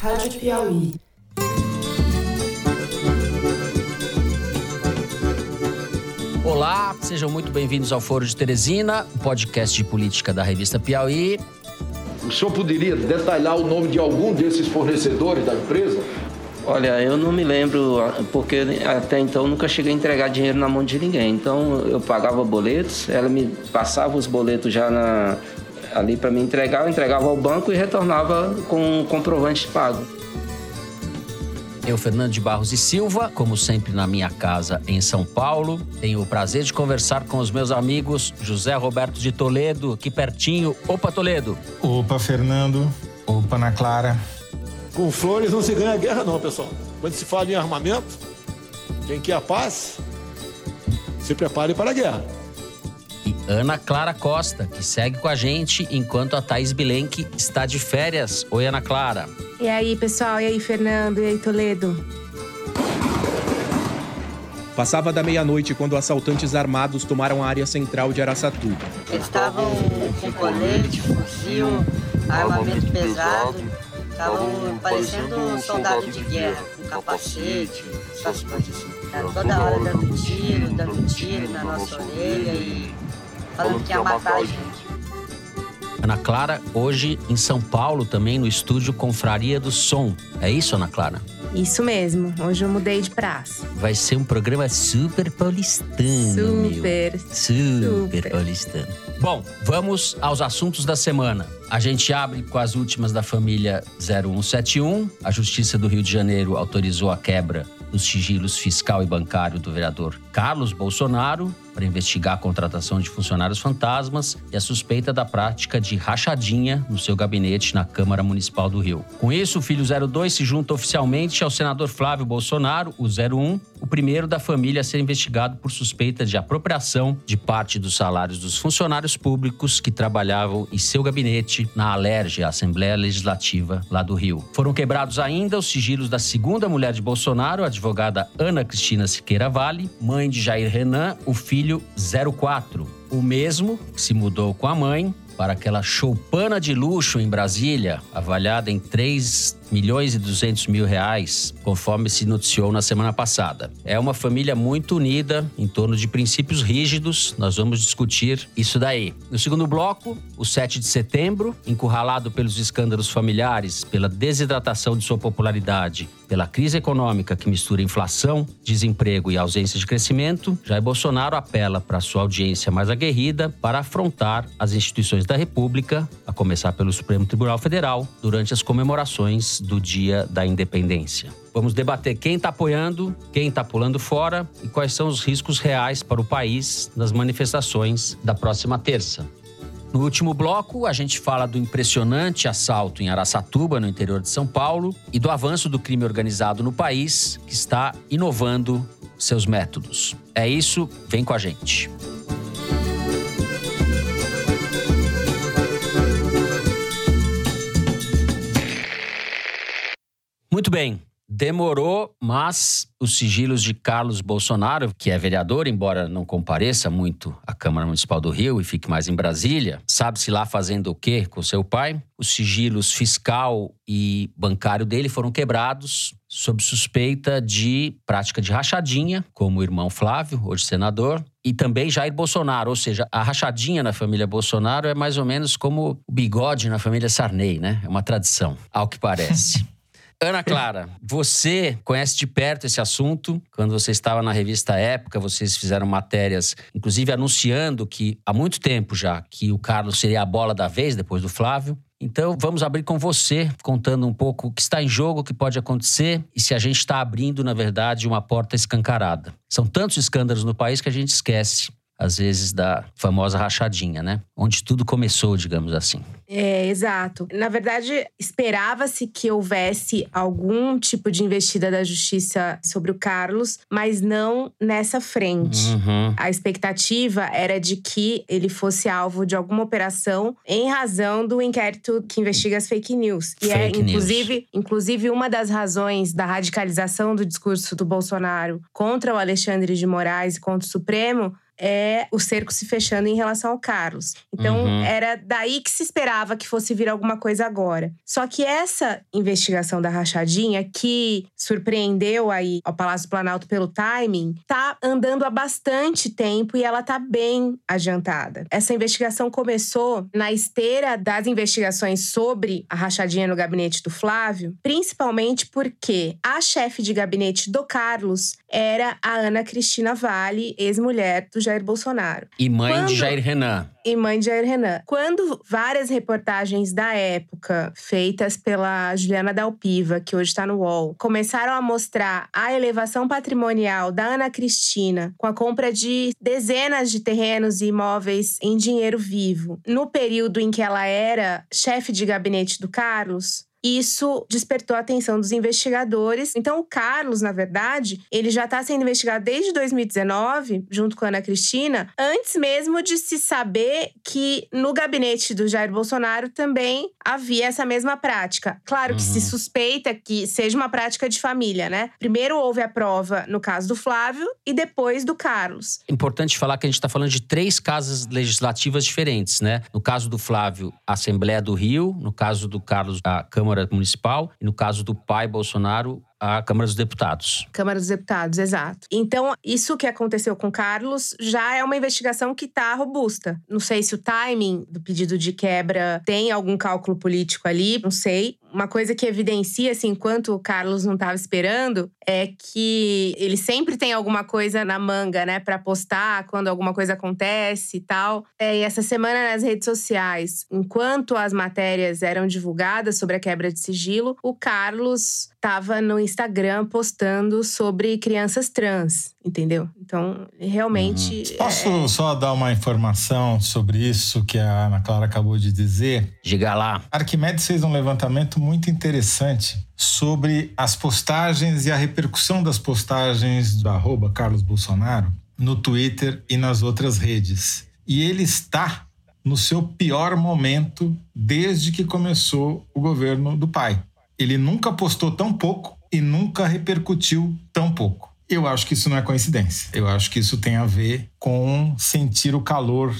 Rádio Piauí. Olá, sejam muito bem-vindos ao Foro de Teresina, podcast de política da revista Piauí. O senhor poderia detalhar o nome de algum desses fornecedores da empresa? Olha, eu não me lembro, porque até então nunca cheguei a entregar dinheiro na mão de ninguém. Então eu pagava boletos, ela me passava os boletos já na, ali para me entregar, eu entregava ao banco e retornava com um comprovante pago. Eu, Fernando de Barros e Silva, como sempre na minha casa em São Paulo, tenho o prazer de conversar com os meus amigos José Roberto de Toledo, aqui pertinho. Opa, Toledo. Opa, Fernando. Opa, Ana Clara. Com flores não se ganha guerra, não, pessoal. Quando se fala em armamento, quem quer a paz, se prepare para a guerra. Ana Clara Costa, que segue com a gente enquanto a Thaís Bilenque está de férias. Oi, Ana Clara. E aí, pessoal? E aí, Fernando? E aí, Toledo? Passava da meia-noite quando assaltantes armados tomaram a área central de Araçatuba. Eles estavam com colete, fuzil, armamento pesado Estavam parecendo um soldado de guerra, com capacete, essas coisas assim. Toda hora dando tiro, dando tiro na nossa orelha e falando que ia matar a gente. Ana Clara, hoje em São Paulo também no estúdio Confraria do Som. É isso, Ana Clara? Isso mesmo. Hoje eu mudei de praça. Vai ser um programa super paulistano. Super. Meu. Super, super paulistano. Bom, vamos aos assuntos da semana. A gente abre com as últimas da família 0171. A Justiça do Rio de Janeiro autorizou a quebra dos sigilos fiscal e bancário do vereador Carlos Bolsonaro para investigar a contratação de funcionários fantasmas e a suspeita da prática de rachadinha no seu gabinete na Câmara Municipal do Rio. Com isso, o filho 02 se junta oficialmente ao senador Flávio Bolsonaro, o 01, o primeiro da família a ser investigado por suspeita de apropriação de parte dos salários dos funcionários públicos que trabalhavam em seu gabinete na Alerge, a Assembleia Legislativa lá do Rio. Foram quebrados ainda os sigilos da segunda mulher de Bolsonaro, a advogada Ana Cristina Siqueira Vale, mãe de Jair Renan, o filho 04. O mesmo que se mudou com a mãe para aquela choupana de luxo em Brasília, avaliada em 3 milhões e 200 mil reais, conforme se noticiou na semana passada. É uma família muito unida em torno de princípios rígidos. Nós vamos discutir isso daí. No segundo bloco, o 7 de setembro, encurralado pelos escândalos familiares, pela desidratação de sua popularidade, pela crise econômica que mistura inflação, desemprego e ausência de crescimento, Jair Bolsonaro apela para sua audiência mais aguerrida para afrontar as instituições da República, a começar pelo Supremo Tribunal Federal, durante as comemorações do Dia da Independência. Vamos debater quem está apoiando, quem está pulando fora e quais são os riscos reais para o país nas manifestações da próxima terça. No último bloco, a gente fala do impressionante assalto em Araçatuba, no interior de São Paulo, e do avanço do crime organizado no país, que está inovando seus métodos. É isso, vem com a gente. Muito bem. Demorou, mas os sigilos de Carlos Bolsonaro, que é vereador, embora não compareça muito à Câmara Municipal do Rio e fique mais em Brasília, sabe-se lá fazendo o quê com seu pai? Os sigilos fiscal e bancário dele foram quebrados sob suspeita de prática de rachadinha, como o irmão Flávio, hoje senador, e também Jair Bolsonaro, ou seja, a rachadinha na família Bolsonaro é mais ou menos como o bigode na família Sarney, né? É uma tradição, ao que parece. Ana Clara, você conhece de perto esse assunto. Quando você estava na revista Época, vocês fizeram matérias, inclusive anunciando que há muito tempo já que o Carlos seria a bola da vez depois do Flávio. Então vamos abrir com você, contando um pouco o que está em jogo, o que pode acontecer e se a gente está abrindo, na verdade, uma porta escancarada. São tantos escândalos no país que a gente esquece às vezes, da famosa rachadinha, né? Onde tudo começou, digamos assim. É, exato. Na verdade, esperava-se que houvesse algum tipo de investida da justiça sobre o Carlos, mas não nessa frente. Uhum. A expectativa era de que ele fosse alvo de alguma operação em razão do inquérito que investiga as fake news. E é, Fake inclusive, news. inclusive, uma das razões da radicalização do discurso do Bolsonaro contra o Alexandre de Moraes e contra o Supremo é o cerco se fechando em relação ao Carlos. Então, Uhum. era daí que se esperava que fosse vir alguma coisa agora. Só que essa investigação da rachadinha, que surpreendeu aí ao Palácio Planalto pelo timing, tá andando há bastante tempo e ela tá bem adiantada. Essa investigação começou na esteira das investigações sobre a rachadinha no gabinete do Flávio, principalmente porque a chefe de gabinete do Carlos era a Ana Cristina Vale, ex-mulher do Jair Bolsonaro E mãe Quando- de Jair Renan. e mãe de Jair Renan. Quando várias reportagens da época, feitas pela Juliana Dalpiva, que hoje está no UOL, começaram a mostrar a elevação patrimonial da Ana Cristina com a compra de dezenas de terrenos e imóveis em dinheiro vivo, no período em que ela era chefe de gabinete do Carlos, isso despertou a atenção dos investigadores. Então, o Carlos, na verdade, ele já está sendo investigado desde 2019, junto com a Ana Cristina, antes mesmo de se saber que no gabinete do Jair Bolsonaro também havia essa mesma prática. Claro que se Uhum. suspeita que seja uma prática de família, né? Primeiro houve a prova no caso do Flávio e depois do Carlos. Importante falar que a gente está falando de três casas legislativas diferentes, né? No caso do Flávio, a Assembleia do Rio. No caso do Carlos, a Câmara Municipal. E no caso do pai Bolsonaro, a Câmara dos Deputados. Câmara dos Deputados, exato. Então, isso que aconteceu com Carlos já é uma investigação que está robusta. Não sei se o timing do pedido de quebra tem algum cálculo político ali, não sei. Uma coisa que evidencia, assim, enquanto o Carlos não estava esperando, é que ele sempre tem alguma coisa na manga, né, para postar quando alguma coisa acontece e tal. É, e essa semana nas redes sociais, enquanto as matérias eram divulgadas sobre a quebra de sigilo, o Carlos estava no Instagram postando sobre crianças trans, entendeu? Então, realmente. Posso só dar uma informação sobre isso que a Ana Clara acabou de dizer? Diga lá. Arquimedes fez um levantamento muito interessante sobre as postagens e a repercussão das postagens do arroba Carlos Bolsonaro no Twitter e nas outras redes. E ele está no seu pior momento desde que começou o governo do pai. Ele nunca postou tão pouco e nunca repercutiu tão pouco. Eu acho que isso não é coincidência. Eu acho que isso tem a ver com sentir o calor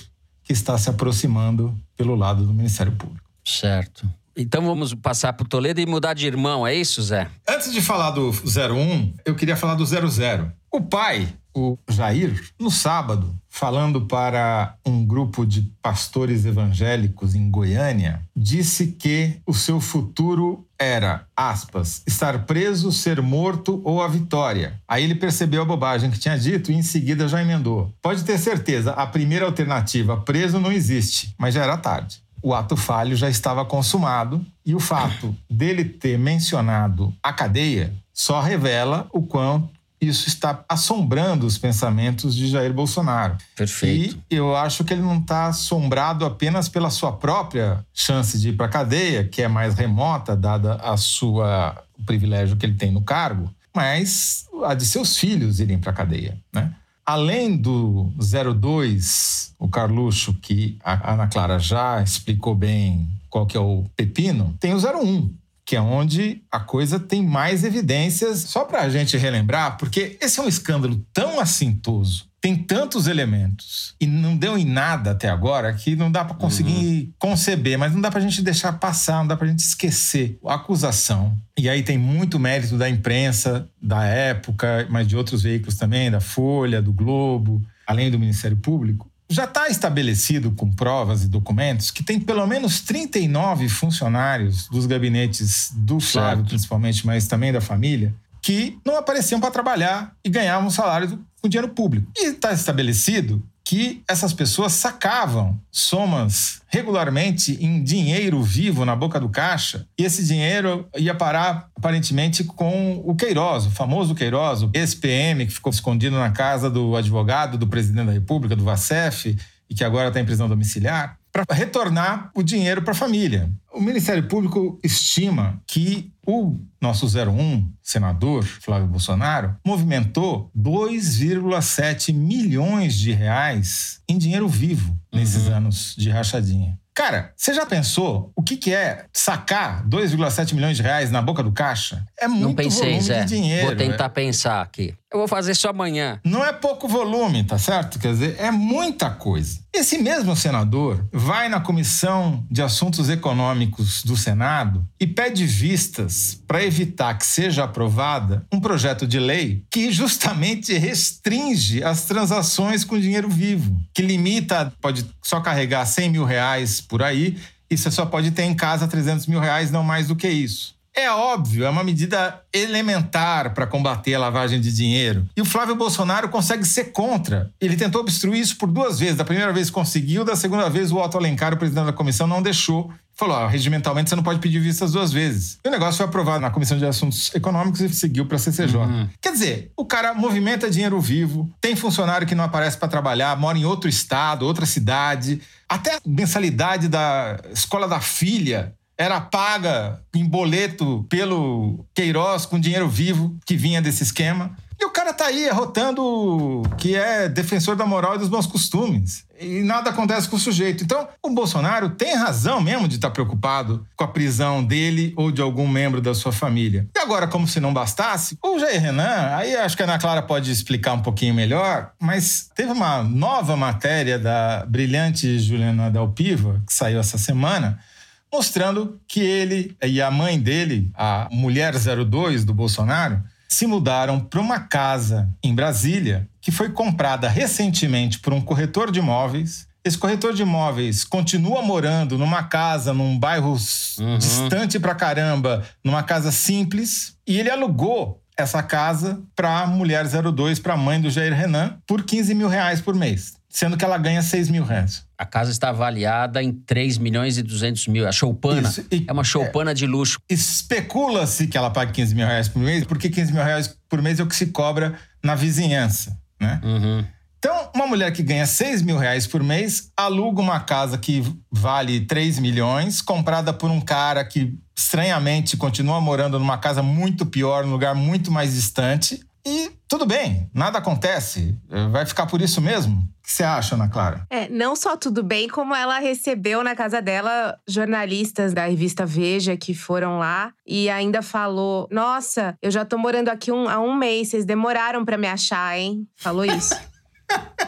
que está se aproximando pelo lado do Ministério Público. Certo. Então vamos passar pro Toledo e mudar de irmão, é isso, Zé? Antes de falar do 01, eu queria falar do 00. O pai, o Jair, no sábado, falando para um grupo de pastores evangélicos em Goiânia, disse que o seu futuro era, aspas, estar preso, ser morto ou a vitória. Aí ele percebeu a bobagem que tinha dito e em seguida já emendou. Pode ter certeza, a primeira alternativa, preso, não existe, mas já era tarde o ato falho já estava consumado e o fato dele ter mencionado a cadeia só revela o quanto isso está assombrando os pensamentos de Jair Bolsonaro. Perfeito. E eu acho que ele não está assombrado apenas pela sua própria chance de ir para a cadeia, que é mais remota, dada a sua o privilégio que ele tem no cargo, mas a de seus filhos irem para a cadeia, né? Além do 02, o Carluxo, que a Ana Clara já explicou bem qual que é o pepino, tem o 01, que é onde a coisa tem mais evidências. Só para a gente relembrar, porque esse é um escândalo tão assintoso, tem tantos elementos e não deu em nada até agora que não dá para conseguir conceber, mas não dá para a gente deixar passar, não dá para a gente esquecer a acusação. E aí tem muito mérito da imprensa da época, mas de outros veículos também, da Folha, do Globo, além do Ministério Público. Já está estabelecido com provas e documentos que tem pelo menos 39 funcionários dos gabinetes do Flávio, Certo. principalmente, mas também da família, que não apareciam para trabalhar e ganhavam um salário com dinheiro público. E está estabelecido que essas pessoas sacavam somas regularmente em dinheiro vivo na boca do caixa. E esse dinheiro ia parar aparentemente com o Queiroz, o famoso Queiroz, o ex-PM que ficou escondido na casa do advogado do presidente da República, do Vacef, e que agora está em prisão domiciliar, para retornar o dinheiro para a família. O Ministério Público estima que o nosso 01, senador Flávio Bolsonaro, movimentou 2,7 milhões de reais em dinheiro vivo nesses anos de rachadinha. Cara, você já pensou o que, que é sacar 2,7 milhões de reais na boca do caixa? É muito Não pensei, volume Zé. de dinheiro. Vou tentar é. pensar aqui. Eu vou fazer isso amanhã. Não é pouco volume, tá certo? Quer dizer, é muita coisa. Esse mesmo senador vai na Comissão de Assuntos Econômicos do Senado e pede vistas para evitar que seja aprovada um projeto de lei que justamente restringe as transações com dinheiro vivo, que limita, pode só carregar 100 mil reais por aí e você só pode ter em casa 300 mil reais, não mais do que isso. É óbvio, é uma medida elementar para combater a lavagem de dinheiro. E o Flávio Bolsonaro consegue ser contra. Ele tentou obstruir isso por duas vezes. Da primeira vez conseguiu, da segunda vez o Otto Alencar, o presidente da comissão, não deixou. Falou, ó, regimentalmente você não pode pedir vistas duas vezes. E o negócio foi aprovado na Comissão de Assuntos Econômicos e seguiu para a CCJ. Quer dizer, o cara movimenta dinheiro vivo, tem funcionário que não aparece para trabalhar, mora em outro estado, outra cidade. Até a mensalidade da escola da filha era paga em boleto pelo Queiroz com dinheiro vivo que vinha desse esquema. E o cara tá aí arrotando que é defensor da moral e dos bons costumes. E nada acontece com o sujeito. Então, o Bolsonaro tem razão mesmo de estar preocupado com a prisão dele ou de algum membro da sua família. E agora, como se não bastasse, o Jair Renan, aí acho que a Ana Clara pode explicar um pouquinho melhor, mas teve uma nova matéria da brilhante Juliana Dalpiva, que saiu essa semana, mostrando que ele e a mãe dele, a mulher 02 do Bolsonaro, se mudaram para uma casa em Brasília que foi comprada recentemente por um corretor de imóveis. Esse corretor de imóveis continua morando numa casa, num bairro Uhum. distante pra caramba, numa casa simples, e ele alugou essa casa para a mulher 02, para a mãe do Jair Renan, por 15 mil reais por mês, sendo que ela ganha 6 mil reais. A casa está avaliada em 3 milhões e 200 mil. A choupana Isso, e- é uma choupana de luxo. Especula-se que ela pague 15 mil reais por mês, porque 15 mil reais por mês é o que se cobra na vizinhança, né? Uhum. Então, uma mulher que ganha 6 mil reais por mês aluga uma casa que vale 3 milhões, comprada por um cara que, estranhamente, continua morando numa casa muito pior, num lugar muito mais distante. Tudo bem, nada acontece. Vai ficar por isso mesmo? O que você acha, Ana Clara? É, não só tudo bem, como ela recebeu na casa dela jornalistas da revista Veja que foram lá e ainda falou: Nossa, eu já tô morando aqui um- há um mês, vocês demoraram pra me achar, hein? Falou isso.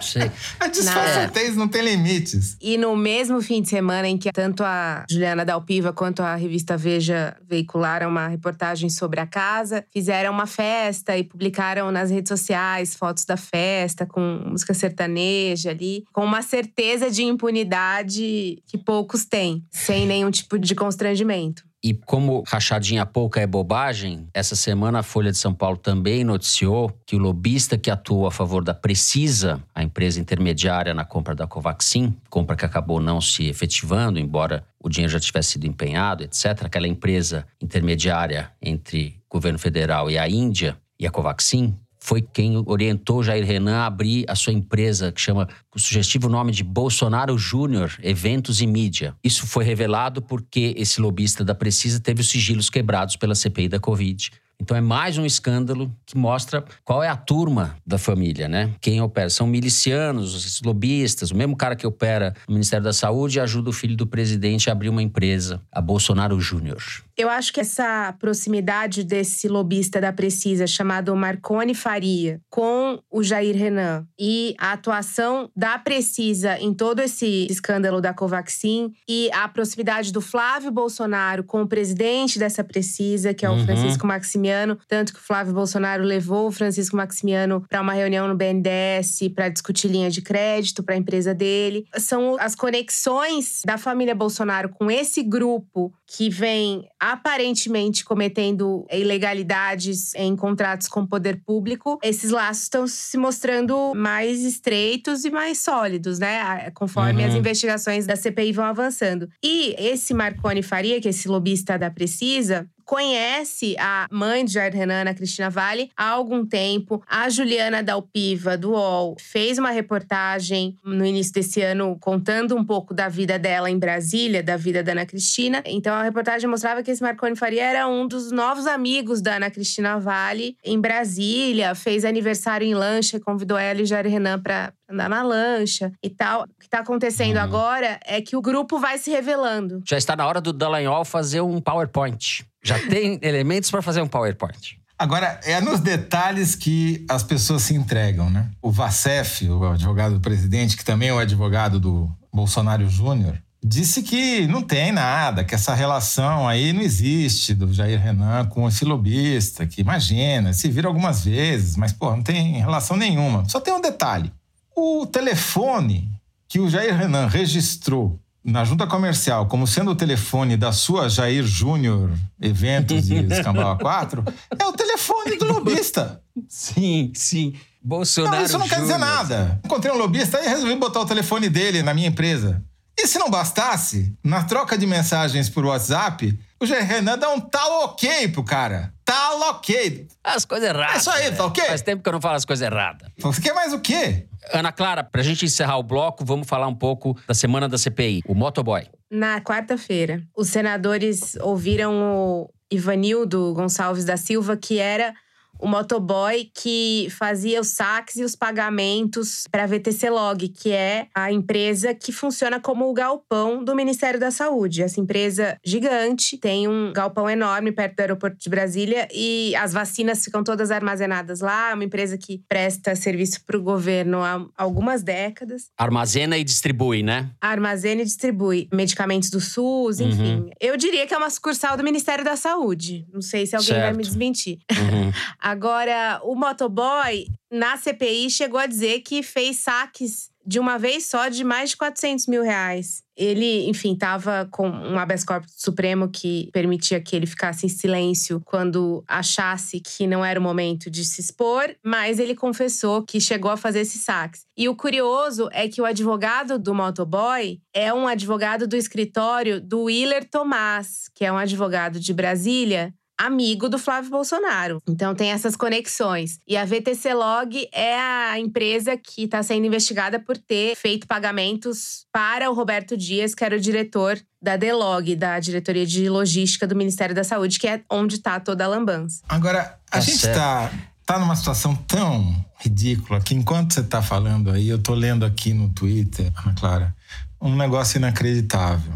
Sei. A disfarçatez não tem limites. E no mesmo fim de semana em que tanto a Juliana Dalpiva quanto a revista Veja veicularam uma reportagem sobre a casa, fizeram uma festa e publicaram nas redes sociais fotos da festa com música sertaneja ali, com uma certeza de impunidade que poucos têm, sem nenhum tipo de constrangimento. E como rachadinha pouca é bobagem, essa semana a Folha de São Paulo também noticiou que o lobista que atuou a favor da Precisa, a empresa intermediária na compra da Covaxin, compra que acabou não se efetivando, embora o dinheiro já tivesse sido empenhado, etc., aquela empresa intermediária entre o governo federal e a Índia e a Covaxin, foi quem orientou Jair Renan a abrir a sua empresa, que chama o sugestivo nome de Bolsonaro Júnior Eventos e Mídia. Isso foi revelado porque esse lobista da Precisa teve os sigilos quebrados pela CPI da Covid. Então é mais um escândalo que mostra qual é a turma da família, né? Quem opera são milicianos, esses lobistas, o mesmo cara que opera no Ministério da Saúde ajuda o filho do presidente a abrir uma empresa, a Bolsonaro Júnior. Eu acho que essa proximidade desse lobista da Precisa, chamado Marconi Faria, com o Jair Renan e a atuação da Precisa em todo esse escândalo da Covaxin e a proximidade do Flávio Bolsonaro com o presidente dessa Precisa, que é o Uhum. Francisco Maximiano, tanto que o Flávio Bolsonaro levou o Francisco Maximiano para uma reunião no BNDES para discutir linha de crédito para a empresa dele. São as conexões da família Bolsonaro com esse grupo que vem aparentemente cometendo ilegalidades em contratos com o poder público, esses laços estão se mostrando mais estreitos e mais sólidos, né? Conforme Uhum. as investigações da CPI vão avançando. E esse Marconi Faria, que é esse lobista da Precisa, conhece a mãe de Jair Renan, a Cristina Vale, há algum tempo. A Juliana Dalpiva, do UOL, fez uma reportagem no início desse ano contando um pouco da vida dela em Brasília, da vida da Ana Cristina. Então a reportagem mostrava que esse Marconi Faria era um dos novos amigos da Ana Cristina Vale em Brasília, fez aniversário em lancha, convidou ela e Jair Renan para andar na lancha e tal. O que está acontecendo Uhum. agora é que o grupo vai se revelando. Já está na hora do Dallagnol fazer um PowerPoint. Já tem elementos para fazer um PowerPoint. Agora, é nos detalhes que as pessoas se entregam, né? O Vacef, o advogado do presidente, que também é o advogado do Bolsonaro Júnior, disse que não tem nada, que essa relação aí não existe do Jair Renan com esse lobista, que imagina, se vira algumas vezes, mas, pô, não tem relação nenhuma. Só tem um detalhe. O telefone que o Jair Renan registrou na junta comercial como sendo o telefone da sua Jair Júnior Eventos e Escambau 4 é o telefone do lobista. Sim, sim. Bolsonaro Não, isso não quer dizer Júnior. nada. Encontrei um lobista e resolvi botar o telefone dele na minha empresa. E se não bastasse, na troca de mensagens por WhatsApp, o Jair Renan dá um tal ok pro cara. Tal ok. As coisas erradas. É isso aí, tá ok? Faz tempo que eu não falo as coisas erradas. Você quer mais o quê? Ana Clara, pra gente encerrar o bloco, vamos falar um pouco da semana da CPI. O motoboy. Na quarta-feira, os senadores ouviram o Ivanildo Gonçalves da Silva, que era o motoboy que fazia os saques e os pagamentos para a VTC Log, que é a empresa que funciona como o galpão do Ministério da Saúde. Essa empresa gigante tem um galpão enorme perto do aeroporto de Brasília e as vacinas ficam todas armazenadas lá. É uma empresa que presta serviço para o governo há algumas décadas Armazena e distribui, né? armazena e distribui medicamentos do SUS, enfim. Eu diria que é uma sucursal do Ministério da Saúde. Não sei se alguém vai Certo. me desmentir. Uhum. Agora, o motoboy, na CPI, chegou a dizer que fez saques de uma vez só de mais de 400 mil reais. Ele, enfim, estava com um habeas corpus Supremo que permitia que ele ficasse em silêncio quando achasse que não era o momento de se expor, mas ele confessou que chegou a fazer esses saques. E o curioso é que o advogado do motoboy é um advogado do escritório do Willer Tomás, que é um advogado de Brasília amigo do Flávio Bolsonaro. Então tem essas conexões. E a VTC Log é a empresa que está sendo investigada por ter feito pagamentos para o Roberto Dias, que era o diretor da DELOG, da Diretoria de Logística do Ministério da Saúde, que é onde está toda a lambança. Agora, a Tá gente certo. tá, numa situação tão ridícula que enquanto você tá falando aí, eu tô lendo aqui no Twitter, Ana Clara, um negócio inacreditável.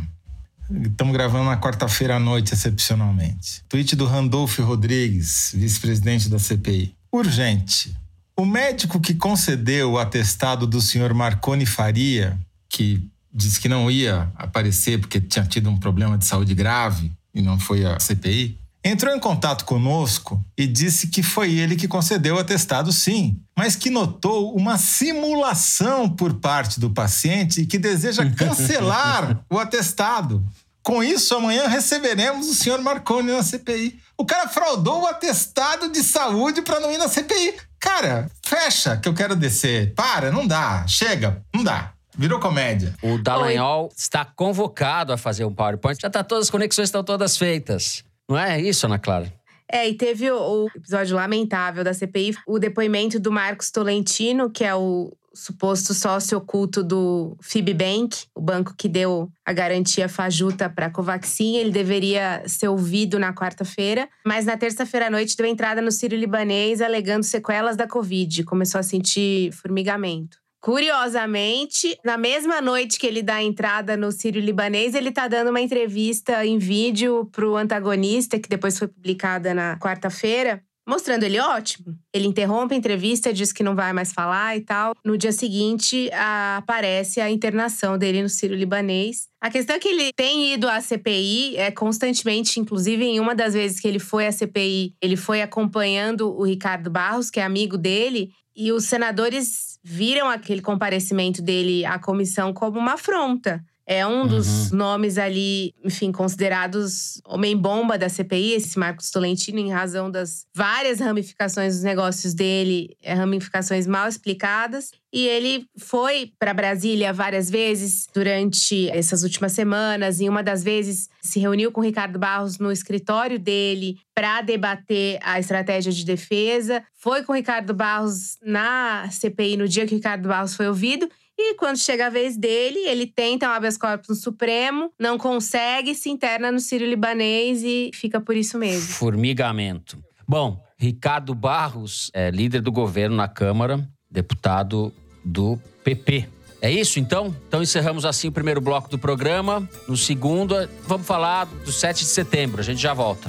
Estamos gravando na quarta-feira à noite, excepcionalmente. Tweet do Randolph Rodrigues, vice-presidente da CPI. Urgente. O médico que concedeu o atestado do senhor Marconi Faria, que disse que não ia aparecer porque tinha tido um problema de saúde grave e não foi a CPI, entrou em contato conosco e disse que foi ele que concedeu o atestado, sim, mas que notou uma simulação por parte do paciente e que deseja cancelar o atestado. Com isso, amanhã receberemos o senhor Marconi na CPI. O cara fraudou o atestado de saúde para não ir na CPI. Cara, fecha que eu quero descer. Para, não dá. Chega, não dá. Virou comédia. O Dallagnol está convocado a fazer um PowerPoint. Já tá todas as conexões estão todas feitas. Não é isso, Ana Clara? É, e teve o, o episódio lamentável da CPI, o depoimento do Marcos Tolentino, que é o suposto sócio oculto do Fibbank, o banco que deu a garantia fajuta para a Covaxin. Ele deveria ser ouvido na quarta-feira, mas na terça-feira à noite deu entrada no Sírio Libanês alegando sequelas da Covid. Começou a sentir formigamento. Curiosamente, na mesma noite que ele dá a entrada no Sírio Libanês, ele tá dando uma entrevista em vídeo pro antagonista, que depois foi publicada na quarta-feira, mostrando ele ótimo. Ele interrompe a entrevista, diz que não vai mais falar e tal. No dia seguinte, a- aparece a internação dele no Sírio Libanês. A questão é que ele tem ido à CPI é, constantemente, inclusive em uma das vezes que ele foi à CPI, ele foi acompanhando o Ricardo Barros, que é amigo dele, e os senadores viram aquele comparecimento dele à comissão como uma afronta. É um dos nomes ali, enfim, considerados homem-bomba da CPI, esse Marcos Tolentino, em razão das várias ramificações dos negócios dele, é, ramificações mal explicadas. E ele foi para Brasília várias vezes durante essas últimas semanas. E uma das vezes se reuniu com o Ricardo Barros no escritório dele para debater a estratégia de defesa. Foi com o Ricardo Barros na CPI no dia que o Ricardo Barros foi ouvido. E quando chega a vez dele, ele tenta um habeas corpus no Supremo, não consegue, se interna no Sírio Libanês e fica por isso mesmo. Formigamento. Bom, Ricardo Barros é líder do governo na Câmara, deputado do PP. É isso então? Então encerramos assim o primeiro bloco do programa. No segundo, vamos falar do 7 de setembro. A gente já volta.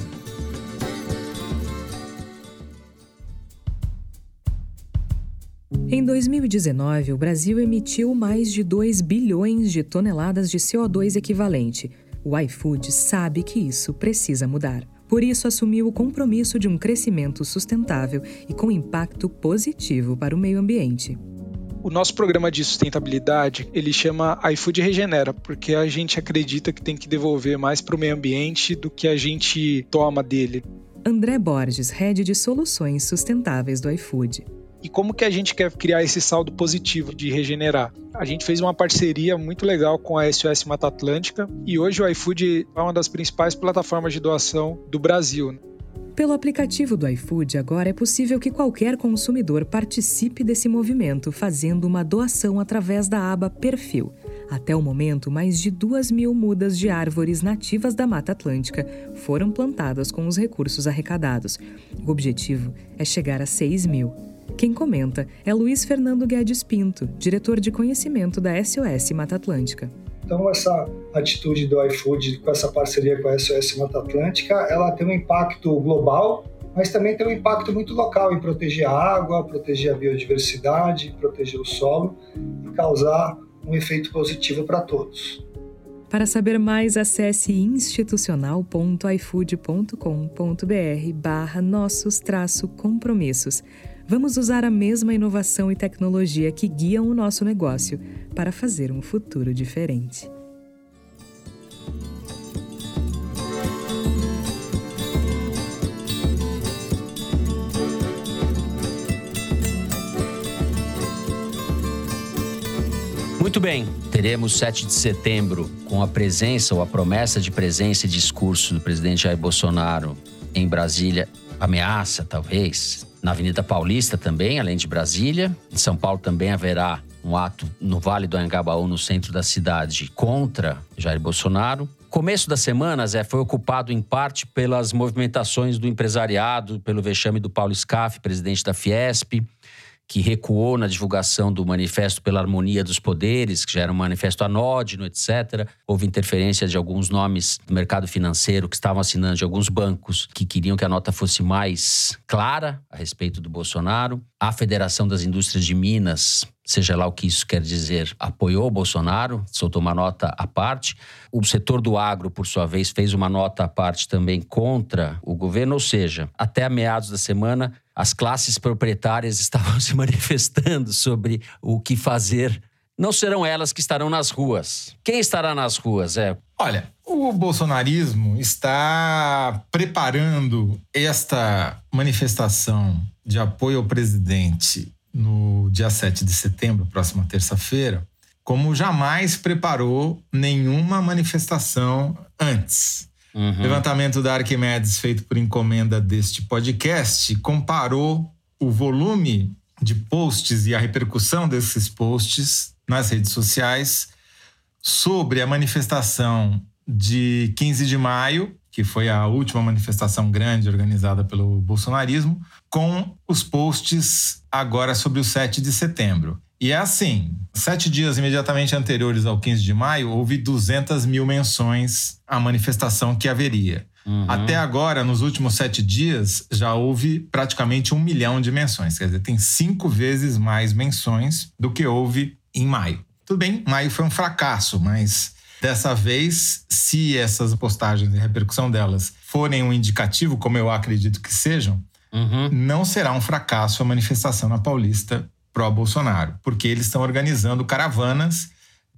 Em 2019, o Brasil emitiu mais de 2 bilhões de toneladas de CO2 equivalente. O iFood sabe que isso precisa mudar. Por isso, assumiu o compromisso de um crescimento sustentável e com impacto positivo para o meio ambiente. O nosso programa de sustentabilidade, ele chama iFood Regenera, porque a gente acredita que tem que devolver mais para o meio ambiente do que a gente toma dele. André Borges, head de soluções sustentáveis do iFood. E como que a gente quer criar esse saldo positivo de regenerar? A gente fez uma parceria muito legal com a SOS Mata Atlântica e hoje o iFood é uma das principais plataformas de doação do Brasil. Pelo aplicativo do iFood, agora é possível que qualquer consumidor participe desse movimento fazendo uma doação através da aba Perfil. Até o momento, mais de duas mil mudas de árvores nativas da Mata Atlântica foram plantadas com os recursos arrecadados. O objetivo é chegar a 6 mil. Quem comenta é Luiz Fernando Guedes Pinto, diretor de conhecimento da SOS Mata Atlântica. Então, essa atitude do iFood com essa parceria com a SOS Mata Atlântica, ela tem um impacto global, mas também tem um impacto muito local em proteger a água, proteger a biodiversidade, proteger o solo e causar um efeito positivo para todos. Para saber mais, acesse institucional.ifood.com.br barra nossos compromissos. Vamos usar a mesma inovação e tecnologia que guiam o nosso negócio para fazer um futuro diferente. Muito bem, teremos 7 de setembro com a presença ou a promessa de presença e discurso do presidente Jair Bolsonaro em Brasília. Ameaça, talvez, na Avenida Paulista também, além de Brasília. Em São Paulo também haverá um ato no Vale do Anhangabaú, no centro da cidade, contra Jair Bolsonaro. Começo da semana, Zé, foi ocupado em parte pelas movimentações do empresariado, pelo vexame do Paulo Scaff, presidente da Fiesp, que recuou na divulgação do Manifesto pela Harmonia dos Poderes, que já era um manifesto anódino, etc. Houve interferência de alguns nomes do mercado financeiro que estavam assinando, de alguns bancos que queriam que a nota fosse mais clara a respeito do Bolsonaro. A Federação das Indústrias de Minas, seja lá o que isso quer dizer, apoiou o Bolsonaro, soltou uma nota à parte. O setor do agro, por sua vez, fez uma nota à parte também contra o governo, ou seja, até meados da semana, as classes proprietárias estavam se manifestando sobre o que fazer. Não serão elas que estarão nas ruas. Quem estará nas ruas, é? Olha, o bolsonarismo está preparando esta manifestação de apoio ao presidente no dia 7 de setembro, próxima terça-feira, como jamais preparou nenhuma manifestação antes. Uhum. Levantamento da Arquimedes, feito por encomenda deste podcast, comparou o volume de posts e a repercussão desses posts nas redes sociais sobre a manifestação de 15 de maio, que foi a última manifestação grande organizada pelo bolsonarismo, com os posts agora sobre o 7 de setembro. E é assim: sete dias imediatamente anteriores ao 15 de maio, houve 200 mil menções à manifestação que haveria. Uhum. Até agora, nos últimos sete dias, já houve praticamente um milhão de menções. Quer dizer, tem cinco vezes mais menções do que houve em maio. Tudo bem, maio foi um fracasso, mas dessa vez, se essas postagens e repercussão delas forem um indicativo, como eu acredito que sejam, uhum. não será um fracasso a manifestação na Paulista pró-Bolsonaro, porque eles estão organizando caravanas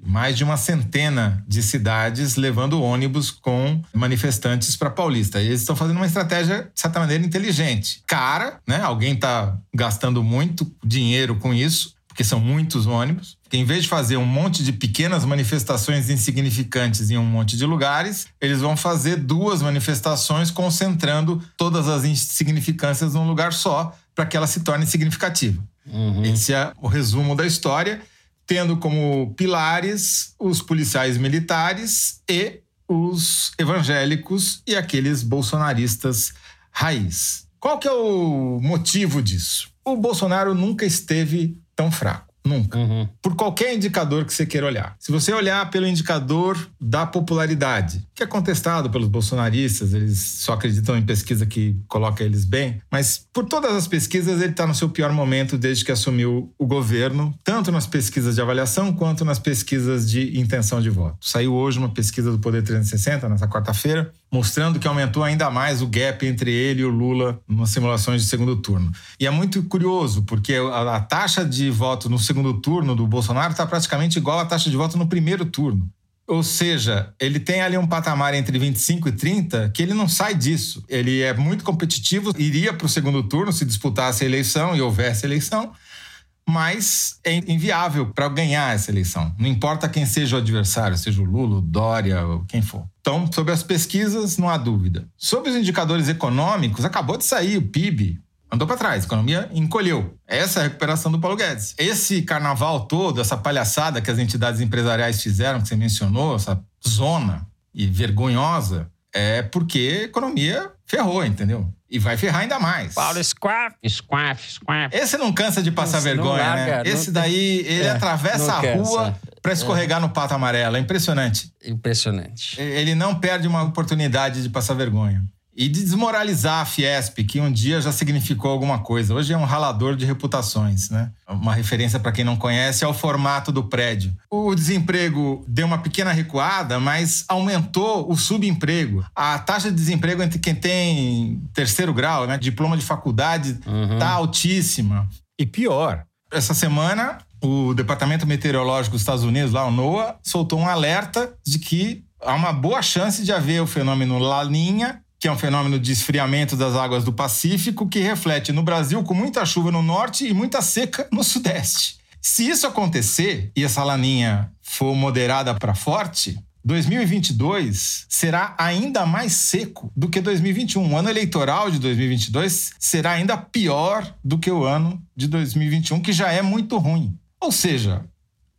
mais de uma centena de cidades levando ônibus com manifestantes para Paulista. E eles estão fazendo uma estratégia, de certa maneira, inteligente. Cara, né? Alguém está gastando muito dinheiro com isso, porque são muitos ônibus. Em vez de fazer um monte de pequenas manifestações insignificantes em um monte de lugares, eles vão fazer duas manifestações concentrando todas as insignificâncias num lugar só, para que ela se torne significativa. Uhum. Esse é o resumo da história, tendo como pilares os policiais militares e os evangélicos e aqueles bolsonaristas raiz. Qual que é o motivo disso? O Bolsonaro nunca esteve tão fraco. Nunca. Uhum. Por qualquer indicador que você queira olhar. Se você olhar pelo indicador da popularidade, que é contestado pelos bolsonaristas, eles só acreditam em pesquisa que coloca eles bem, mas por todas as pesquisas ele está no seu pior momento desde que assumiu o governo, tanto nas pesquisas de avaliação quanto nas pesquisas de intenção de voto. Saiu hoje uma pesquisa do Poder 360, nessa quarta-feira, mostrando que aumentou ainda mais o gap entre ele e o Lula nas simulações de segundo turno. E é muito curioso, porque a, a taxa de voto no segundo turno do Bolsonaro está praticamente igual à taxa de voto no primeiro turno. Ou seja, ele tem ali um patamar entre 25 e 30 que ele não sai disso. Ele é muito competitivo, iria para o segundo turno se disputasse a eleição e houvesse eleição, mas é inviável para ganhar essa eleição. Não importa quem seja o adversário, seja o Lula, o Dória, quem for. Então, sobre as pesquisas, não há dúvida. Sobre os indicadores econômicos, acabou de sair o PIB, andou para trás, a economia encolheu. Essa é a recuperação do Paulo Guedes. Esse carnaval todo, essa palhaçada que as entidades empresariais fizeram, que você mencionou, essa zona e vergonhosa, é porque a economia ferrou, entendeu? E vai ferrar ainda mais. Paulo Squaff, Squaff, Squaff. Esse não cansa de passar Esse vergonha, larga, né? Esse daí, ele é, atravessa a rua para escorregar é. no pato amarelo. É impressionante. Impressionante. Ele não perde uma oportunidade de passar vergonha e de desmoralizar a Fiesp, que um dia já significou alguma coisa. Hoje é um ralador de reputações, né? Uma referência para quem não conhece é o formato do prédio. O desemprego deu uma pequena recuada, mas aumentou o subemprego. A taxa de desemprego entre quem tem terceiro grau, né, diploma de faculdade, uhum. tá altíssima. E pior, essa semana o Departamento Meteorológico dos Estados Unidos, lá o NOAA, soltou um alerta de que há uma boa chance de haver o fenômeno Laninha que é um fenômeno de esfriamento das águas do Pacífico que reflete no Brasil com muita chuva no norte e muita seca no sudeste. Se isso acontecer e essa laninha for moderada para forte, 2022 será ainda mais seco do que 2021. O ano eleitoral de 2022 será ainda pior do que o ano de 2021, que já é muito ruim. Ou seja,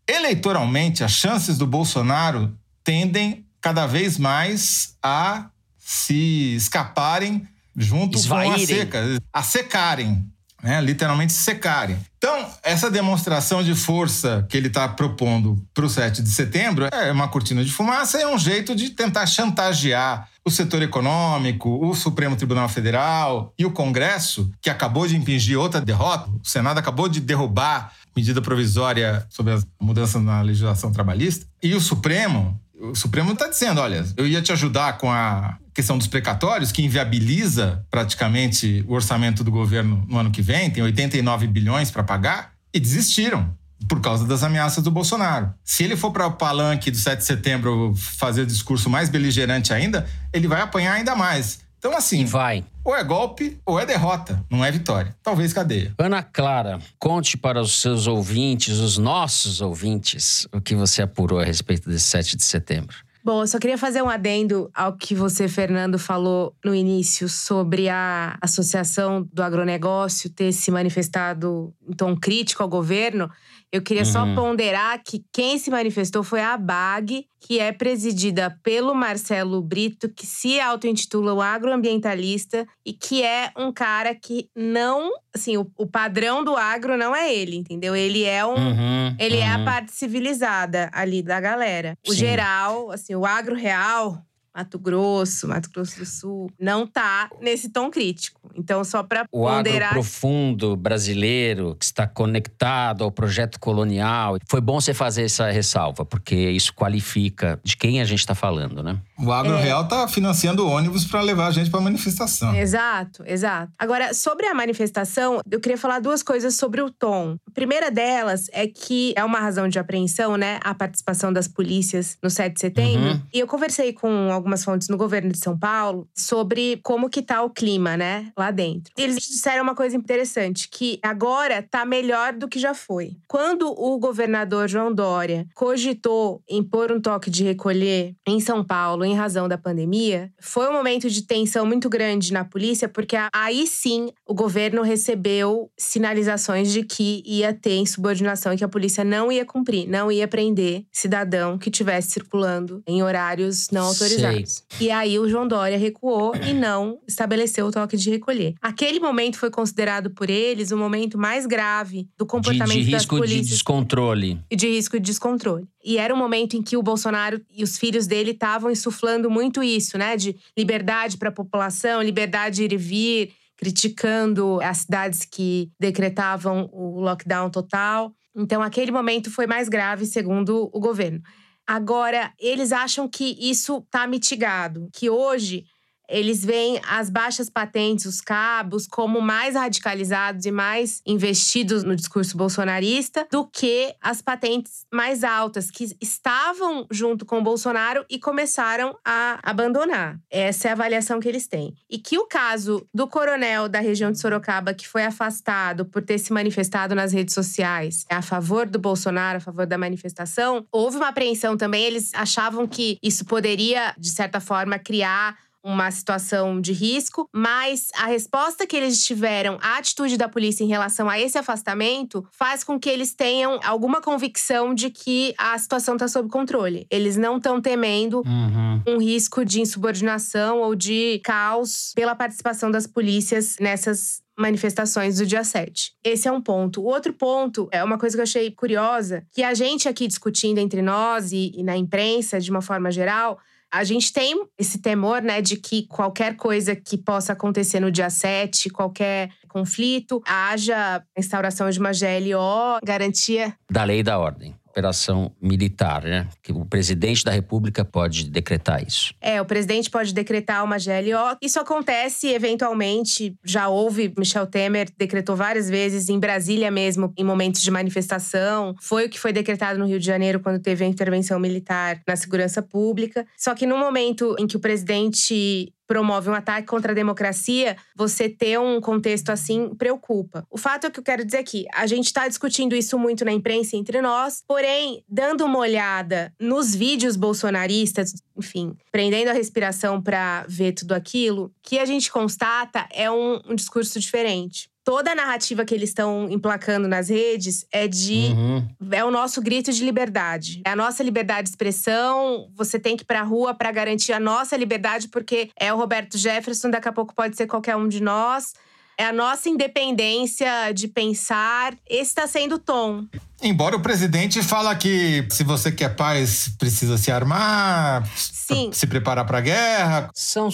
eleitoralmente, as chances do Bolsonaro tendem cada vez mais a se escaparem junto Esvaírem. com a seca, a secarem, né? literalmente secarem. Então, essa demonstração de força que ele está propondo para o 7 de setembro é uma cortina de fumaça, é um jeito de tentar chantagear o setor econômico, o Supremo Tribunal Federal e o Congresso, que acabou de impingir outra derrota. O Senado acabou de derrubar medida provisória sobre as mudanças na legislação trabalhista. E o Supremo, o Supremo está dizendo: olha, eu ia te ajudar com a questão dos precatórios, que inviabiliza praticamente o orçamento do governo no ano que vem, tem 89 bilhões para pagar, e desistiram por causa das ameaças do Bolsonaro. Se ele for para o palanque do 7 de setembro fazer o discurso mais beligerante ainda, ele vai apanhar ainda mais. Então, assim. E vai. Ou é golpe ou é derrota, não é vitória. Talvez cadeia. Ana Clara, conte para os seus ouvintes, os nossos ouvintes, o que você apurou a respeito desse 7 de setembro. Bom, eu só queria fazer um adendo ao que você, Fernando, falou no início sobre a Associação do Agronegócio ter se manifestado em tom crítico ao governo. Eu queria uhum. só ponderar que quem se manifestou foi a ABAG, que é presidida pelo Marcelo Brito, que se auto-intitula o agroambientalista e que é um cara que não. Assim, o, o padrão do agro não é ele, entendeu? Ele é um. Uhum, ele uhum. é a uhum. parte civilizada ali da galera. O Sim. geral, assim, o agro real Mato Grosso, Mato Grosso do Sul, não tá nesse tom crítico. Então, só para ponderar… O agro profundo brasileiro, que está conectado ao projeto colonial. Foi bom você fazer essa ressalva, porque isso qualifica de quem a gente está falando, né? O agro é. real tá financiando ônibus para levar a gente para manifestação. Exato, exato. Agora, sobre a manifestação, eu queria falar duas coisas sobre o tom. A primeira delas é que é uma razão de apreensão, né? A participação das polícias no 7 de setembro. Uhum. E eu conversei com algumas fontes no governo de São Paulo sobre como que tá o clima, né, lá dentro. Eles disseram uma coisa interessante, que agora tá melhor do que já foi. Quando o governador João Dória cogitou impor um toque de recolher em São Paulo em razão da pandemia, foi um momento de tensão muito grande na polícia, porque aí sim o governo recebeu sinalizações de que ia ter insubordinação e que a polícia não ia cumprir, não ia prender cidadão que estivesse circulando em horários não autorizados. E aí o João Dória recuou e não estabeleceu o toque de recolher. Aquele momento foi considerado por eles o momento mais grave do comportamento de, de das risco polícias. de descontrole. E de risco de descontrole. E era um momento em que o Bolsonaro e os filhos dele estavam insuflando muito isso, né? De liberdade para a população, liberdade de ir e vir, criticando as cidades que decretavam o lockdown total. Então, aquele momento foi mais grave, segundo o governo. Agora, eles acham que isso está mitigado, que hoje eles veem as baixas patentes, os cabos, como mais radicalizados e mais investidos no discurso bolsonarista do que as patentes mais altas, que estavam junto com o Bolsonaro e começaram a abandonar. Essa é a avaliação que eles têm. E que o caso do coronel da região de Sorocaba, que foi afastado por ter se manifestado nas redes sociais a favor do Bolsonaro, a favor da manifestação, houve uma apreensão também. Eles achavam que isso poderia, de certa forma, criar uma situação de risco, mas a resposta que eles tiveram à atitude da polícia em relação a esse afastamento faz com que eles tenham alguma convicção de que a situação está sob controle. Eles não estão temendo Uhum. um risco de insubordinação ou de caos pela participação das polícias nessas manifestações do dia 7. Esse é um ponto. O outro ponto é uma coisa que eu achei curiosa, que a gente aqui discutindo entre nós e, e na imprensa de uma forma geral, a gente tem esse temor, né, de que qualquer coisa que possa acontecer no dia 7, qualquer conflito, haja instauração de uma GLO, garantia Da lei e da ordem. Operação militar, né? Que o presidente da República pode decretar isso. É, o presidente pode decretar uma GLO. Isso acontece eventualmente. Já houve, Michel Temer decretou várias vezes em Brasília mesmo, em momentos de manifestação. Foi o que foi decretado no Rio de Janeiro quando teve a intervenção militar na segurança pública. Só que no momento em que o presidente promove um ataque contra a democracia, você ter um contexto assim preocupa. O fato é que eu quero dizer aqui, a gente está discutindo isso muito na imprensa entre nós, porém, dando uma olhada nos vídeos bolsonaristas, enfim, prendendo a respiração para ver tudo aquilo, que a gente constata é um, um discurso diferente toda a narrativa que eles estão emplacando nas redes é de Uhum. é o nosso grito de liberdade. É a nossa liberdade de expressão. Você tem que ir pra rua para garantir a nossa liberdade, porque é o Roberto Jefferson, daqui a pouco pode ser qualquer um de nós. É a nossa independência de pensar. Esse está sendo o tom. Embora o presidente fala que se você quer paz, precisa se armar, Sim. se preparar para a guerra. São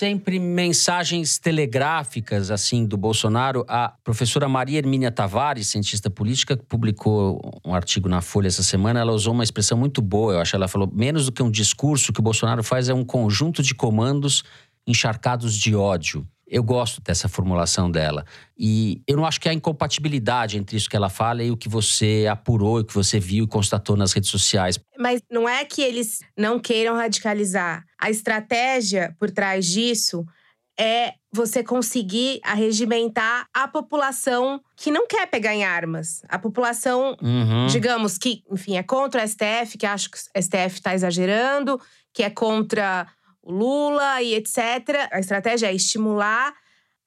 sempre mensagens telegráficas, assim, do Bolsonaro. A professora Maria Hermínia Tavares, cientista política, publicou um artigo na Folha essa semana, ela usou uma expressão muito boa, eu acho. Ela falou: menos do que um discurso, o que o Bolsonaro faz é um conjunto de comandos encharcados de ódio. Eu gosto dessa formulação dela. E eu não acho que há incompatibilidade entre isso que ela fala e o que você apurou, e o que você viu e constatou nas redes sociais. Mas não é que eles não queiram radicalizar. A estratégia por trás disso é você conseguir arregimentar a população que não quer pegar em armas. A população, Uhum. digamos, que, enfim, é contra o STF, que acha que o STF está exagerando, que é contra o Lula e etc. A estratégia é estimular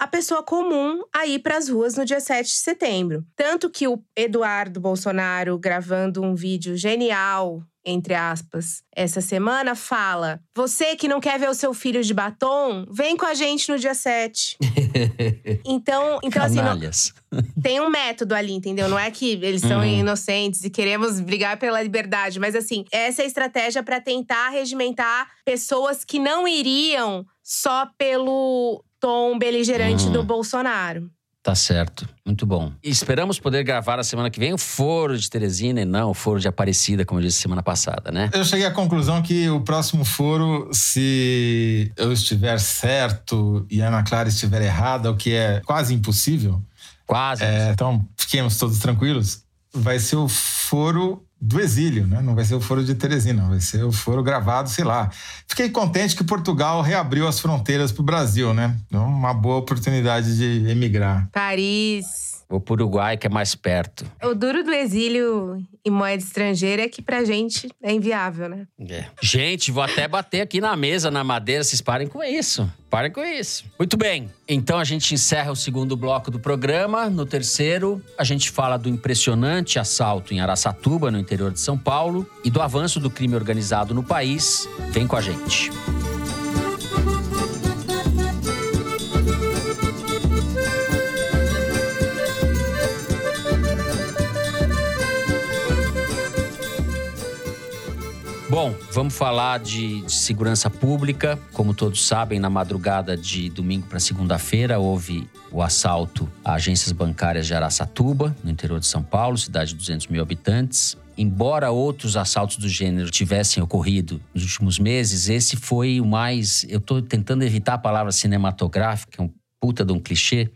a pessoa comum a ir para as ruas no dia 7 de setembro. Tanto que o Eduardo Bolsonaro, gravando um vídeo genial, entre aspas, essa semana, fala: Você que não quer ver o seu filho de batom, vem com a gente no dia 7. Então, então assim, não- tem um método ali, entendeu? Não é que eles são Uhum. inocentes e queremos brigar pela liberdade, mas assim, essa é a estratégia para tentar regimentar pessoas que não iriam só pelo tom beligerante Uhum. do Bolsonaro. Tá certo. Muito bom. E esperamos poder gravar a semana que vem o foro de Teresina e não o foro de Aparecida, como eu disse semana passada, né? Eu cheguei à conclusão que o próximo foro, se eu estiver certo e a Ana Clara estiver errada, o que é quase impossível, Quase. é, então fiquemos todos tranquilos, vai ser o foro do exílio, né? Não vai ser o foro de Teresina, vai ser o foro gravado, sei lá. Fiquei contente que Portugal reabriu as fronteiras para o Brasil, né? Então, uma boa oportunidade de emigrar. Paris. Vou pro Uruguai, que é mais perto. O duro do exílio em moeda estrangeira é que pra gente é inviável, né? É. Gente, vou até bater aqui na mesa, na madeira. Vocês parem com isso. Parem com isso. Muito bem. Então a gente encerra o segundo bloco do programa. No terceiro, a gente fala do impressionante assalto em Araçatuba, no interior de São Paulo, e do avanço do crime organizado no país. Vem com a gente. Vamos falar de, de segurança pública. Como todos sabem, na madrugada de domingo para segunda-feira houve o assalto a agências bancárias de Araçatuba, no interior de São Paulo, cidade de 200 mil habitantes. Embora outros assaltos do gênero tivessem ocorrido nos últimos meses, esse foi o mais. Eu estou tentando evitar a palavra cinematográfica, é um puta de um clichê,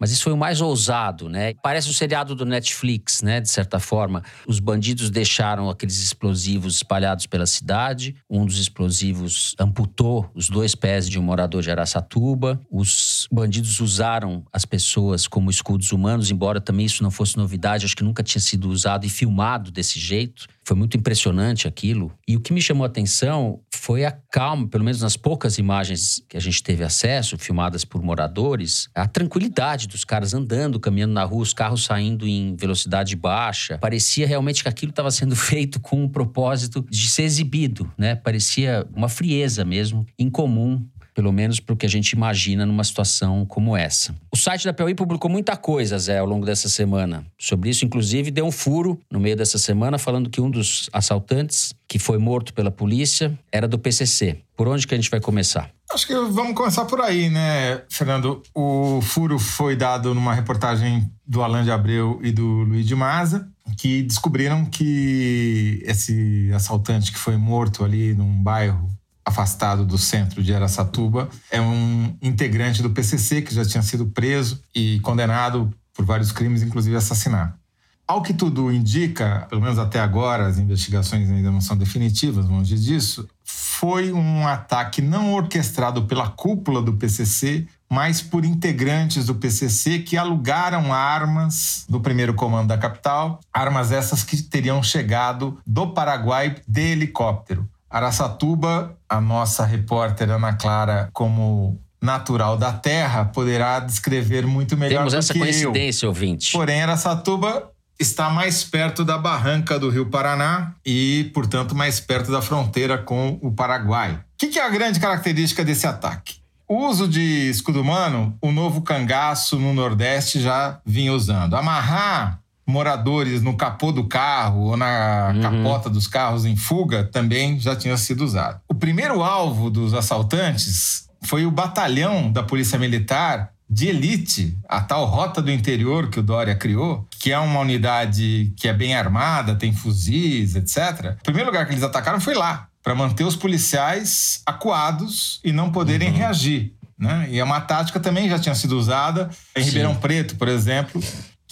mas isso foi o mais ousado, né? Parece um seriado do Netflix, né? De certa forma. Os bandidos deixaram aqueles explosivos espalhados pela cidade. Um dos explosivos amputou os dois pés de um morador de Araçatuba. Os bandidos usaram as pessoas como escudos humanos, embora também isso não fosse novidade, acho que nunca tinha sido usado e filmado desse jeito. Foi muito impressionante aquilo. E o que me chamou a atenção foi a calma, pelo menos nas poucas imagens que a gente teve acesso, filmadas por moradores, a tranquilidade dos caras andando, caminhando na rua, os carros saindo em velocidade baixa. Parecia realmente que aquilo estava sendo feito com o propósito de ser exibido, né? Parecia uma frieza mesmo, incomum pelo menos para o que a gente imagina numa situação como essa. O site da Piauí publicou muita coisa, Zé, ao longo dessa semana. Sobre isso, inclusive, deu um furo no meio dessa semana falando que um dos assaltantes que foi morto pela polícia era do PCC. Por onde que a gente vai começar? Acho que vamos começar por aí, né, Fernando? O furo foi dado numa reportagem do Alain de Abreu e do Luiz de Maza, que descobriram que esse assaltante que foi morto ali num bairro afastado do centro de Aracatuba, é um integrante do PCC que já tinha sido preso e condenado por vários crimes, inclusive assassinato. Ao que tudo indica, pelo menos até agora, as investigações ainda não são definitivas, longe disso, foi um ataque não orquestrado pela cúpula do PCC, mas por integrantes do PCC que alugaram armas do primeiro comando da capital, armas essas que teriam chegado do Paraguai de helicóptero. Araçatuba, a nossa repórter Ana Clara, como natural da terra, poderá descrever muito melhor Temos essa coincidência, eu. ouvinte. Porém, Araçatuba está mais perto da barranca do Rio Paraná e, portanto, mais perto da fronteira com o Paraguai. O que, que é a grande característica desse ataque? O uso de escudo humano, o novo cangaço no Nordeste já vinha usando. Amarrar moradores no capô do carro ou na uhum. capota dos carros em fuga também já tinha sido usado. O primeiro alvo dos assaltantes foi o batalhão da Polícia Militar de elite, a tal Rota do Interior que o Dória criou, que é uma unidade que é bem armada, tem fuzis, etc. O primeiro lugar que eles atacaram foi lá, para manter os policiais acuados e não poderem uhum. reagir. Né? E é uma tática também já tinha sido usada em Sim. Ribeirão Preto, por exemplo,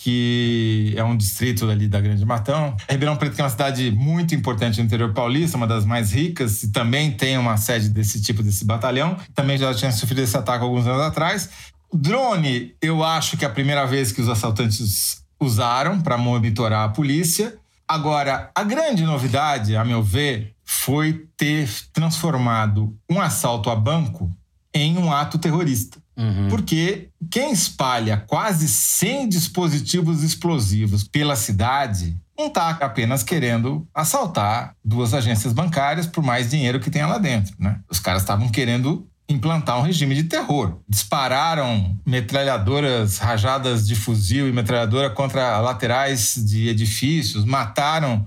que é um distrito ali da Grande Matão. Ribeirão Preto é uma cidade muito importante no interior paulista, uma das mais ricas, e também tem uma sede desse tipo, desse batalhão. Também já tinha sofrido esse ataque alguns anos atrás. Drone, eu acho que é a primeira vez que os assaltantes usaram para monitorar a polícia. Agora, a grande novidade, a meu ver, foi ter transformado um assalto a banco em um ato terrorista. Uhum. Porque quem espalha quase 100 dispositivos explosivos pela cidade não está apenas querendo assaltar duas agências bancárias por mais dinheiro que tenha lá dentro. Né? Os caras estavam querendo implantar um regime de terror. Dispararam metralhadoras rajadas de fuzil e metralhadora contra laterais de edifícios, mataram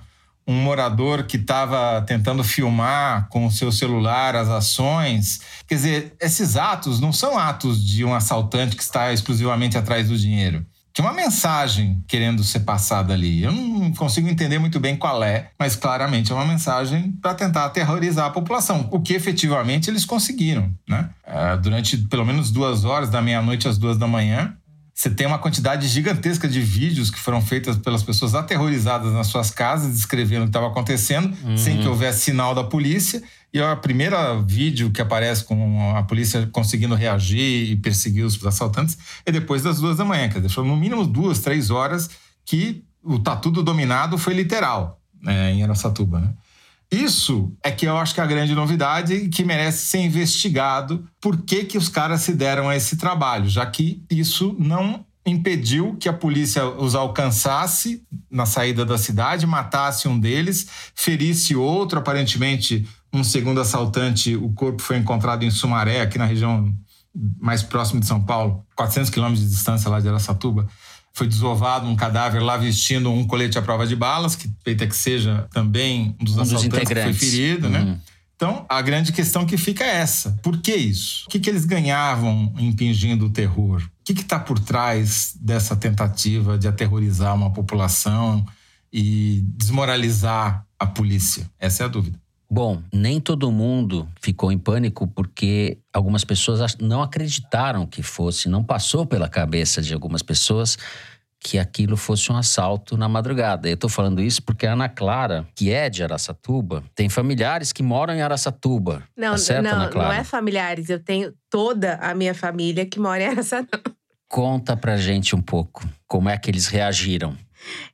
um morador que estava tentando filmar com o seu celular as ações. Quer dizer, esses atos não são atos de um assaltante que está exclusivamente atrás do dinheiro. Tinha uma mensagem querendo ser passada ali. Eu não consigo entender muito bem qual é, mas claramente é uma mensagem para tentar aterrorizar a população, o que efetivamente eles conseguiram. Né? Uh, durante pelo menos duas horas, da meia-noite às duas da manhã, você tem uma quantidade gigantesca de vídeos que foram feitas pelas pessoas aterrorizadas nas suas casas, descrevendo o que estava acontecendo, uhum. sem que houvesse sinal da polícia. E a primeira vídeo que aparece com a polícia conseguindo reagir e perseguir os assaltantes é depois das duas da manhã. Quer dizer, foram no mínimo duas, três horas que o tá tudo dominado foi literal né, em Aracatuba. Né? Isso é que eu acho que é a grande novidade e que merece ser investigado por que, que os caras se deram a esse trabalho, já que isso não impediu que a polícia os alcançasse na saída da cidade, matasse um deles, ferisse outro, aparentemente um segundo assaltante, o corpo foi encontrado em Sumaré, aqui na região mais próxima de São Paulo, 400 quilômetros de distância lá de Aracatuba. Foi desovado um cadáver lá vestindo um colete à prova de balas, que feita que seja também um dos um assaltantes dos que foi ferido, né? uhum. né? Então, a grande questão que fica é essa. Por que isso? O que, que eles ganhavam impingindo o terror? O que está por trás dessa tentativa de aterrorizar uma população e desmoralizar a polícia? Essa é a dúvida. Bom, nem todo mundo ficou em pânico porque algumas pessoas não acreditaram que fosse, não passou pela cabeça de algumas pessoas que aquilo fosse um assalto na madrugada. Eu estou falando isso porque a Ana Clara, que é de Araçatuba, tem familiares que moram em Araçatuba. Não, tá certo, não, não é familiares. Eu tenho toda a minha família que mora em Araçatuba. Conta pra gente um pouco como é que eles reagiram.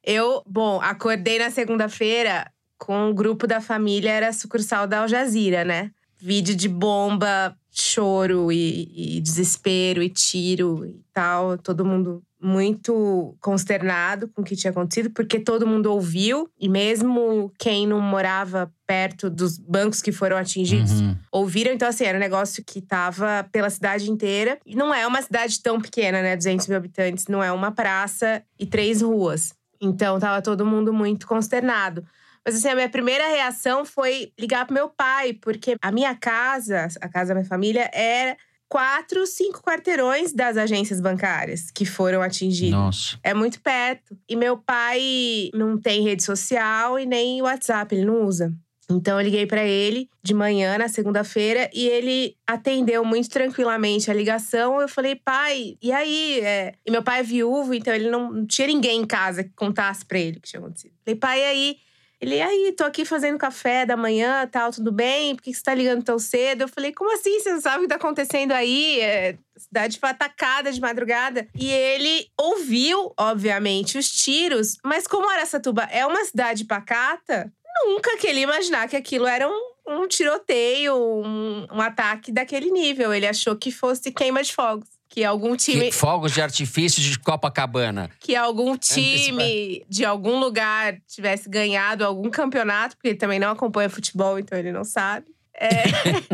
Eu, bom, acordei na segunda-feira com o grupo da família, era sucursal da Al Jazeera, né? Vídeo de bomba, choro e, e desespero e tiro e tal. Todo mundo muito consternado com o que tinha acontecido, porque todo mundo ouviu, e mesmo quem não morava perto dos bancos que foram atingidos uhum. ouviram. Então, assim, era um negócio que tava pela cidade inteira. E não é uma cidade tão pequena, né? 200 mil habitantes, não é uma praça e três ruas. Então, tava todo mundo muito consternado. Mas assim, a minha primeira reação foi ligar pro meu pai, porque a minha casa, a casa da minha família, era quatro, cinco quarteirões das agências bancárias que foram atingidas. Nossa. É muito perto. E meu pai não tem rede social e nem WhatsApp, ele não usa. Então eu liguei para ele de manhã na segunda-feira e ele atendeu muito tranquilamente a ligação. Eu falei, pai, e aí? É... E meu pai é viúvo, então ele não, não tinha ninguém em casa que contasse para ele o que tinha acontecido. Eu falei, pai, e aí? Ele, aí, tô aqui fazendo café da manhã, tal, tudo bem? Por que você tá ligando tão cedo? Eu falei, como assim? Você não sabe o que tá acontecendo aí? É, cidade foi atacada de madrugada. E ele ouviu, obviamente, os tiros, mas como Araçatuba é uma cidade pacata, nunca que ele imaginar que aquilo era um, um tiroteio, um, um ataque daquele nível. Ele achou que fosse queima de fogos que algum time. Que fogos de artifício de Copacabana. Que algum time de algum lugar tivesse ganhado algum campeonato, porque ele também não acompanha futebol, então ele não sabe. É...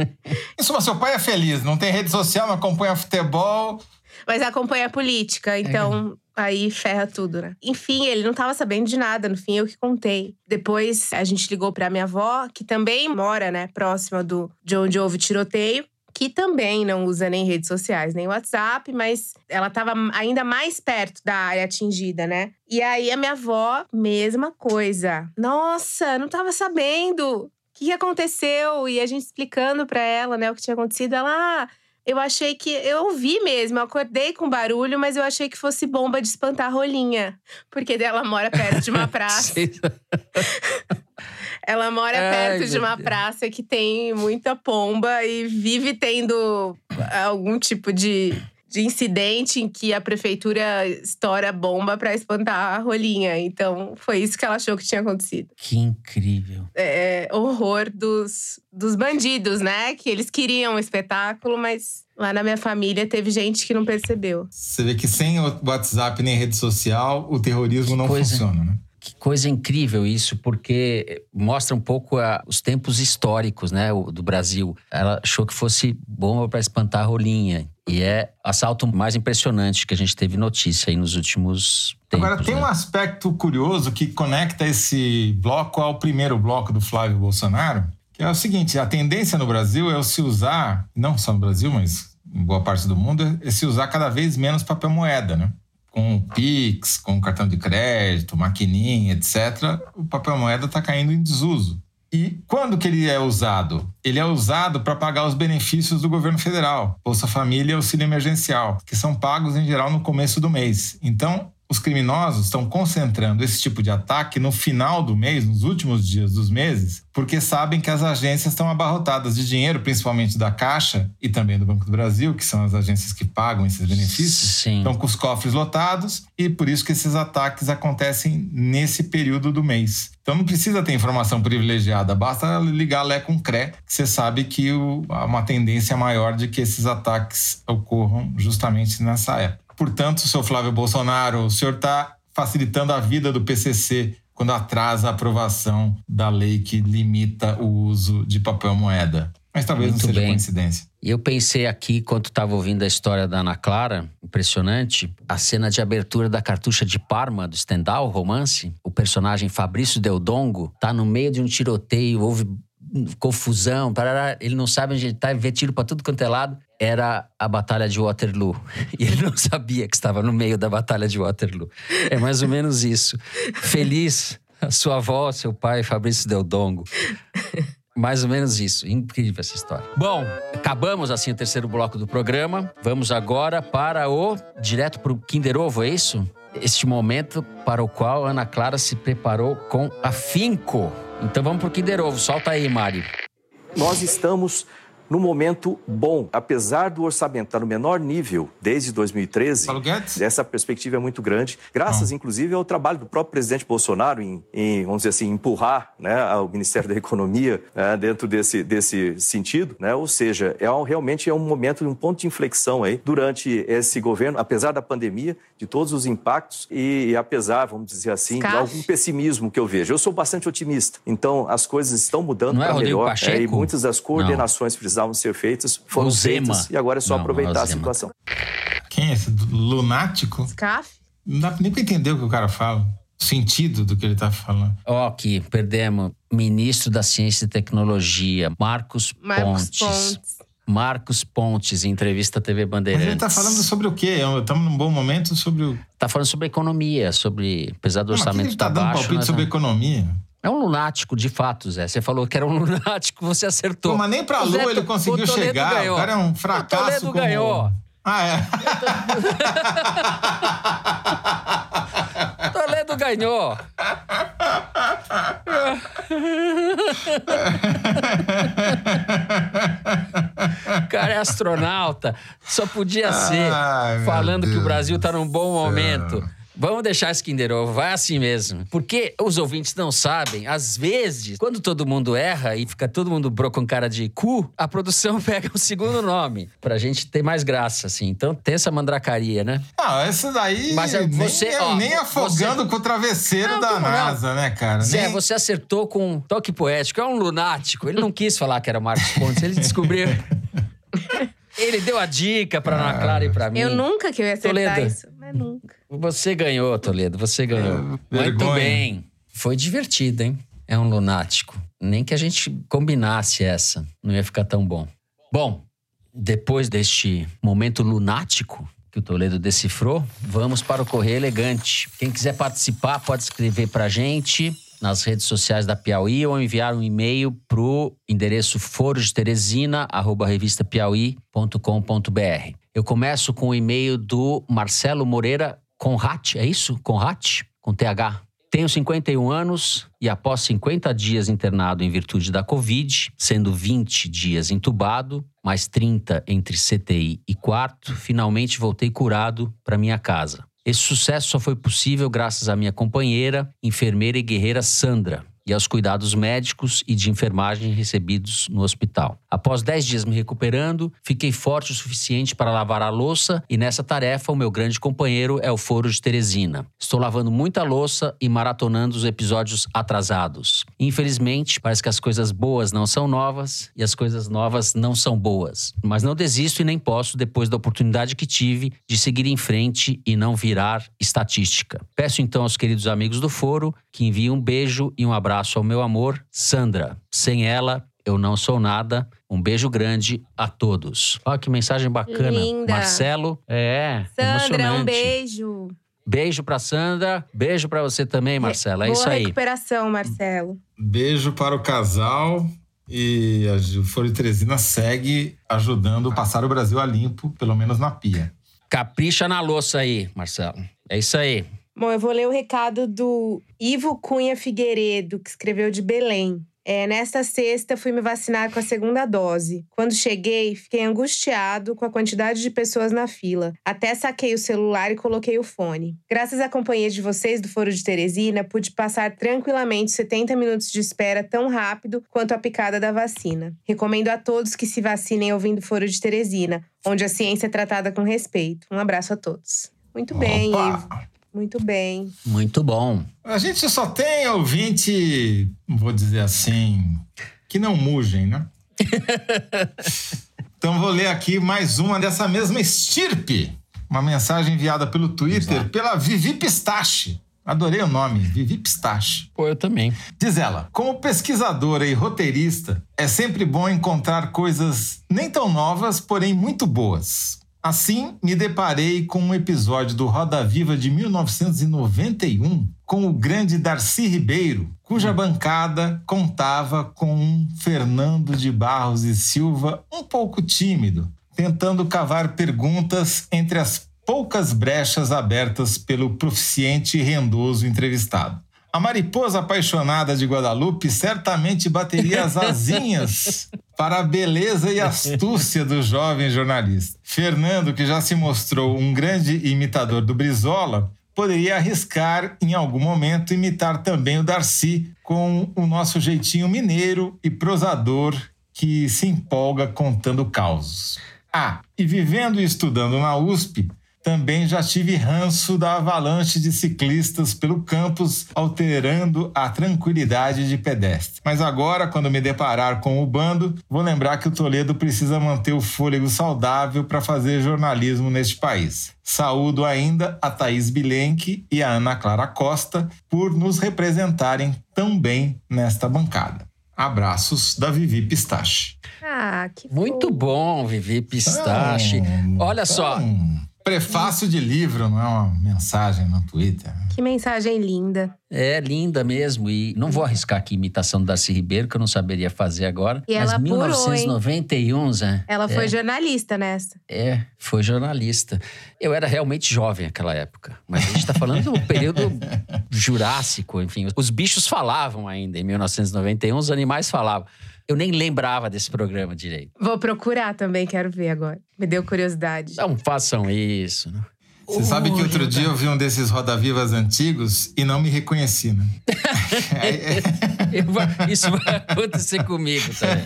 Isso, mas seu pai é feliz, não tem rede social, não acompanha futebol. Mas acompanha a política, então é. aí ferra tudo, né? Enfim, ele não tava sabendo de nada, no fim eu que contei. Depois a gente ligou pra minha avó, que também mora, né, próxima do, de onde houve tiroteio que também não usa nem redes sociais, nem WhatsApp, mas ela estava ainda mais perto da área atingida, né? E aí a minha avó, mesma coisa. Nossa, não estava sabendo. O que aconteceu? E a gente explicando para ela, né, o que tinha acontecido. Ela, ah, eu achei que. Eu ouvi mesmo, eu acordei com barulho, mas eu achei que fosse bomba de espantar rolinha. Porque ela mora perto de uma praça. Ela mora Ai, perto de uma Deus. praça que tem muita pomba e vive tendo algum tipo de, de incidente em que a prefeitura estoura bomba para espantar a rolinha. Então, foi isso que ela achou que tinha acontecido. Que incrível. É, horror dos, dos bandidos, né? Que eles queriam um espetáculo, mas lá na minha família teve gente que não percebeu. Você vê que sem o WhatsApp nem rede social, o terrorismo não Coisa. funciona, né? Que coisa incrível isso, porque mostra um pouco a, os tempos históricos né, do Brasil. Ela achou que fosse bomba para espantar a rolinha. E é o assalto mais impressionante que a gente teve notícia aí nos últimos tempos. Agora, tem né? um aspecto curioso que conecta esse bloco ao primeiro bloco do Flávio Bolsonaro, que é o seguinte: a tendência no Brasil é se usar, não só no Brasil, mas em boa parte do mundo, é se usar cada vez menos papel moeda, né? Com Pix, com cartão de crédito, maquininha, etc., o papel moeda está caindo em desuso. E quando que ele é usado? Ele é usado para pagar os benefícios do governo federal, Bolsa Família e auxílio emergencial, que são pagos em geral no começo do mês. Então, os criminosos estão concentrando esse tipo de ataque no final do mês, nos últimos dias dos meses, porque sabem que as agências estão abarrotadas de dinheiro, principalmente da Caixa e também do Banco do Brasil, que são as agências que pagam esses benefícios, Sim. estão com os cofres lotados e por isso que esses ataques acontecem nesse período do mês. Então não precisa ter informação privilegiada, basta ligar Lé com CRE, que você sabe que o, há uma tendência maior de que esses ataques ocorram justamente nessa época. Portanto, seu Flávio Bolsonaro, o senhor está facilitando a vida do PCC quando atrasa a aprovação da lei que limita o uso de papel moeda. Mas talvez Muito não seja bem. coincidência. E eu pensei aqui, quando estava ouvindo a história da Ana Clara, impressionante, a cena de abertura da cartucha de Parma, do Stendhal, romance. O personagem Fabrício Del Dongo tá no meio de um tiroteio, houve confusão, parará, ele não sabe onde ele tá, vê tiro para tudo quanto é lado. Era a Batalha de Waterloo. E ele não sabia que estava no meio da Batalha de Waterloo. É mais ou menos isso. Feliz, a sua avó, seu pai, Fabrício Del Dongo. Mais ou menos isso. Incrível essa história. Bom, acabamos assim o terceiro bloco do programa. Vamos agora para o. direto para o Kinder Ovo, é isso? Este momento para o qual Ana Clara se preparou com afinco. Então vamos para o Kinder Ovo. Solta aí, Mari. Nós estamos no momento bom, apesar do orçamento estar no menor nível desde 2013, essa perspectiva é muito grande, graças ah. inclusive ao trabalho do próprio presidente Bolsonaro em, em vamos dizer assim, empurrar né, o Ministério da Economia né, dentro desse, desse sentido, né? ou seja, é um, realmente é um momento, um ponto de inflexão aí durante esse governo, apesar da pandemia, de todos os impactos e, e apesar, vamos dizer assim, de algum pessimismo que eu vejo. Eu sou bastante otimista, então as coisas estão mudando é para melhor é, e muitas das coordenações Não. Precisavam ser feitas foram feitas e agora é só Não, aproveitar a situação. Quem é esse? Lunático? Scaf? Não dá nem para entender o que o cara fala. O sentido do que ele está falando. Ó, aqui, perdemos. Ministro da Ciência e Tecnologia, Marcos, Marcos Pontes. Pontes. Marcos Pontes, em entrevista à TV Bandeirantes. Mas ele está falando sobre o quê? Estamos num bom momento sobre o. Está falando sobre economia, sobre. Apesar do Não, orçamento estar tá dando baixo. palpite sobre economia. É um lunático, de fato, Zé. Você falou que era um lunático, você acertou. Pô, mas nem pra Lua Zé, ele conseguiu o chegar. Ganhou. O cara é um fracasso. O Toledo como... ganhou. Ah, é? Toledo ganhou. O cara é astronauta. Só podia ser Ai, falando que o Brasil tá num bom momento. Vamos deixar esse Kinder Ovo, vai assim mesmo. Porque os ouvintes não sabem, às vezes, quando todo mundo erra e fica todo mundo bro com cara de cu, a produção pega o segundo nome, pra gente ter mais graça, assim. Então tem essa mandracaria, né? Não, essa daí Mas é você, nem, ó, nem afogando você... com o travesseiro não, da NASA, não. né, cara? Zé, nem... você acertou com um toque poético, é um lunático. Ele não quis falar que era Marcos Pontes, ele descobriu... Ele deu a dica pra Ana Clara e pra mim. Eu nunca que eu ia acertar Toledo, isso, mas nunca. Você ganhou, Toledo, você ganhou. É, Muito bem. Foi divertido, hein? É um lunático. Nem que a gente combinasse essa, não ia ficar tão bom. Bom, depois deste momento lunático que o Toledo decifrou, vamos para o Correio Elegante. Quem quiser participar pode escrever para a gente nas redes sociais da Piauí ou enviar um e-mail para o endereço forosteresina.revistapiauí.com.br. Eu começo com o e-mail do Marcelo Moreira Conrat, é isso? Conrat? Com TH. Tenho 51 anos e após 50 dias internado em virtude da Covid, sendo 20 dias entubado, mais 30 entre CTI e quarto, finalmente voltei curado para minha casa. Esse sucesso só foi possível graças à minha companheira, enfermeira e guerreira Sandra, e aos cuidados médicos e de enfermagem recebidos no hospital. Após 10 dias me recuperando, fiquei forte o suficiente para lavar a louça e nessa tarefa o meu grande companheiro é o Foro de Teresina. Estou lavando muita louça e maratonando os episódios atrasados. Infelizmente, parece que as coisas boas não são novas e as coisas novas não são boas. Mas não desisto e nem posso depois da oportunidade que tive de seguir em frente e não virar estatística. Peço então aos queridos amigos do Foro que enviem um beijo e um abraço abraço ao meu amor, Sandra. Sem ela, eu não sou nada. Um beijo grande a todos. Olha que mensagem bacana. Linda. Marcelo, é. Sandra, um beijo. Beijo pra Sandra, beijo para você também, Marcela. É Boa isso aí. recuperação, Marcelo. Beijo para o casal. E a Folha Teresina segue ajudando a passar o Brasil a limpo, pelo menos na pia. Capricha na louça aí, Marcelo. É isso aí. Bom, eu vou ler o recado do Ivo Cunha Figueiredo, que escreveu de Belém. É, nesta sexta, fui me vacinar com a segunda dose. Quando cheguei, fiquei angustiado com a quantidade de pessoas na fila. Até saquei o celular e coloquei o fone. Graças à companhia de vocês do Foro de Teresina, pude passar tranquilamente 70 minutos de espera tão rápido quanto a picada da vacina. Recomendo a todos que se vacinem ouvindo Foro de Teresina, onde a ciência é tratada com respeito. Um abraço a todos. Muito bem, Ivo. Muito bem. Muito bom. A gente só tem ouvinte, vou dizer assim, que não mugem, né? Então vou ler aqui mais uma dessa mesma estirpe. Uma mensagem enviada pelo Twitter pela Vivi Pistache. Adorei o nome, Vivi Pistache. Pô, eu também. Diz ela: como pesquisadora e roteirista, é sempre bom encontrar coisas nem tão novas, porém muito boas. Assim, me deparei com um episódio do Roda Viva de 1991 com o grande Darcy Ribeiro, cuja hum. bancada contava com um Fernando de Barros e Silva um pouco tímido, tentando cavar perguntas entre as poucas brechas abertas pelo proficiente e rendoso entrevistado. A mariposa apaixonada de Guadalupe certamente bateria as asinhas para a beleza e astúcia do jovem jornalista. Fernando, que já se mostrou um grande imitador do Brizola, poderia arriscar em algum momento imitar também o Darcy com o nosso jeitinho mineiro e prosador que se empolga contando causos. Ah, e vivendo e estudando na USP, também já tive ranço da avalanche de ciclistas pelo campus, alterando a tranquilidade de pedestre. Mas agora, quando me deparar com o bando, vou lembrar que o Toledo precisa manter o fôlego saudável para fazer jornalismo neste país. Saúdo ainda a Thaís Bilenque e a Ana Clara Costa por nos representarem tão bem nesta bancada. Abraços da Vivi Pistache. Ah, que Muito bom, Vivi Pistache. Olha só, Prefácio de livro, não é uma mensagem no Twitter. Que mensagem linda. É linda mesmo. E não vou arriscar aqui imitação do Darcy Ribeiro, que eu não saberia fazer agora. E mas ela 1991, apurou, Zé. Ela foi é, jornalista nessa. É, foi jornalista. Eu era realmente jovem naquela época. Mas a gente está falando do período jurássico, enfim. Os bichos falavam ainda em 1991, os animais falavam. Eu nem lembrava desse programa direito. Vou procurar também, quero ver agora. Me deu curiosidade. Não façam isso, né? Você oh, sabe que outro dia eu vi um desses roda-vivas antigos e não me reconheci, né? Isso vai acontecer comigo também.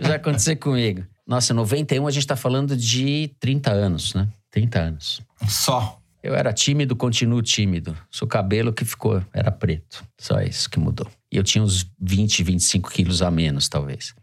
Vai acontecer comigo. Nossa, 91 a gente tá falando de 30 anos, né? 30 anos. Só. Eu era tímido, continuo tímido. Seu cabelo que ficou era preto. Só isso que mudou. E eu tinha uns 20, 25 quilos a menos, talvez.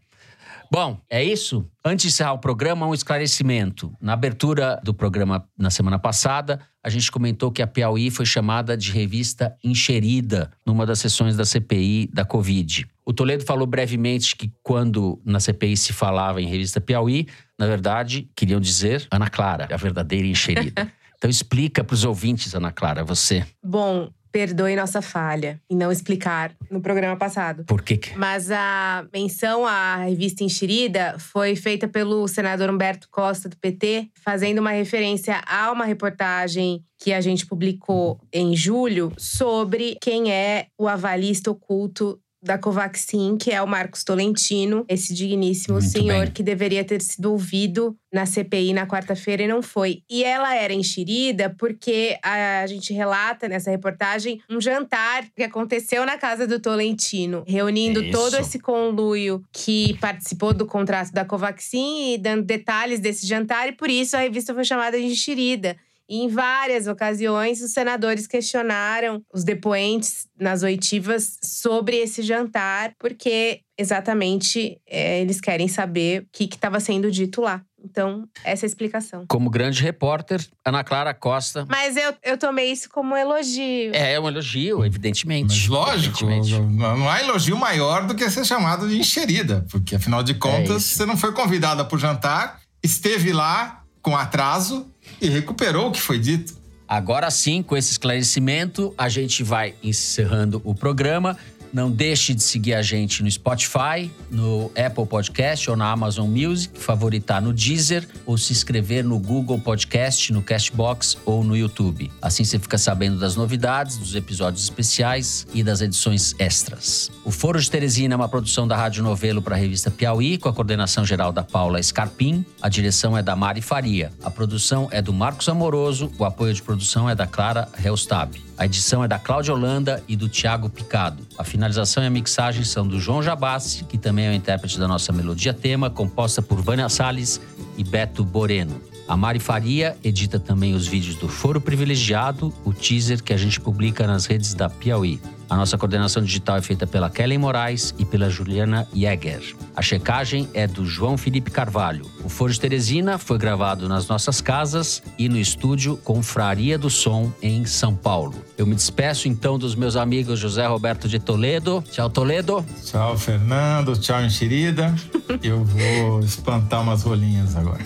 Bom, é isso. Antes de encerrar o programa, um esclarecimento. Na abertura do programa na semana passada, a gente comentou que a Piauí foi chamada de revista encherida numa das sessões da CPI da Covid. O Toledo falou brevemente que quando na CPI se falava em revista Piauí, na verdade, queriam dizer Ana Clara, a verdadeira encherida. então explica para os ouvintes, Ana Clara, você. Bom, perdoe nossa falha em não explicar no programa passado. Por quê? Mas a menção à revista Enxerida foi feita pelo senador Humberto Costa, do PT, fazendo uma referência a uma reportagem que a gente publicou em julho sobre quem é o avalista oculto da Covaxin, que é o Marcos Tolentino, esse digníssimo Muito senhor bem. que deveria ter sido ouvido na CPI na quarta-feira e não foi. E ela era enxerida porque a gente relata nessa reportagem um jantar que aconteceu na casa do Tolentino, reunindo é todo esse conluio que participou do contrato da Covaxin e dando detalhes desse jantar, e por isso a revista foi chamada de enxerida. E em várias ocasiões, os senadores questionaram os depoentes nas oitivas sobre esse jantar, porque exatamente é, eles querem saber o que estava sendo dito lá. Então, essa é a explicação. Como grande repórter, Ana Clara Costa. Mas eu, eu tomei isso como um elogio. É, é um elogio, evidentemente. Mas lógico, evidentemente. não há elogio maior do que ser chamado de encherida, porque afinal de contas, é você não foi convidada para o jantar, esteve lá com atraso e recuperou o que foi dito. Agora sim, com esse esclarecimento, a gente vai encerrando o programa. Não deixe de seguir a gente no Spotify, no Apple Podcast ou na Amazon Music, favoritar no Deezer ou se inscrever no Google Podcast, no Castbox ou no YouTube. Assim você fica sabendo das novidades, dos episódios especiais e das edições extras. O Foro de Teresina é uma produção da Rádio Novelo para a revista Piauí, com a coordenação geral da Paula Scarpim. A direção é da Mari Faria. A produção é do Marcos Amoroso, o apoio de produção é da Clara Helstab. A edição é da Cláudia Holanda e do Tiago Picado. A finalização e a mixagem são do João Jabassi, que também é o intérprete da nossa melodia tema, composta por Vânia Salles e Beto Boreno. A Mari Faria edita também os vídeos do Foro Privilegiado, o teaser que a gente publica nas redes da Piauí. A nossa coordenação digital é feita pela Kellen Moraes e pela Juliana Jäger. A checagem é do João Felipe Carvalho. O Foro de Teresina foi gravado nas nossas casas e no estúdio Confraria do Som, em São Paulo. Eu me despeço então dos meus amigos José Roberto de Toledo. Tchau, Toledo. Tchau, Fernando. Tchau, Enxerida. Eu vou espantar umas rolinhas agora.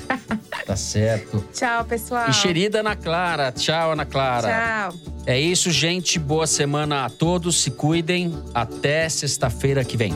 Tá certo. Tchau, pessoal. Enxerida Ana Clara. Tchau, Ana Clara. Tchau. É isso, gente. Boa semana a Se cuidem. Até sexta-feira que vem.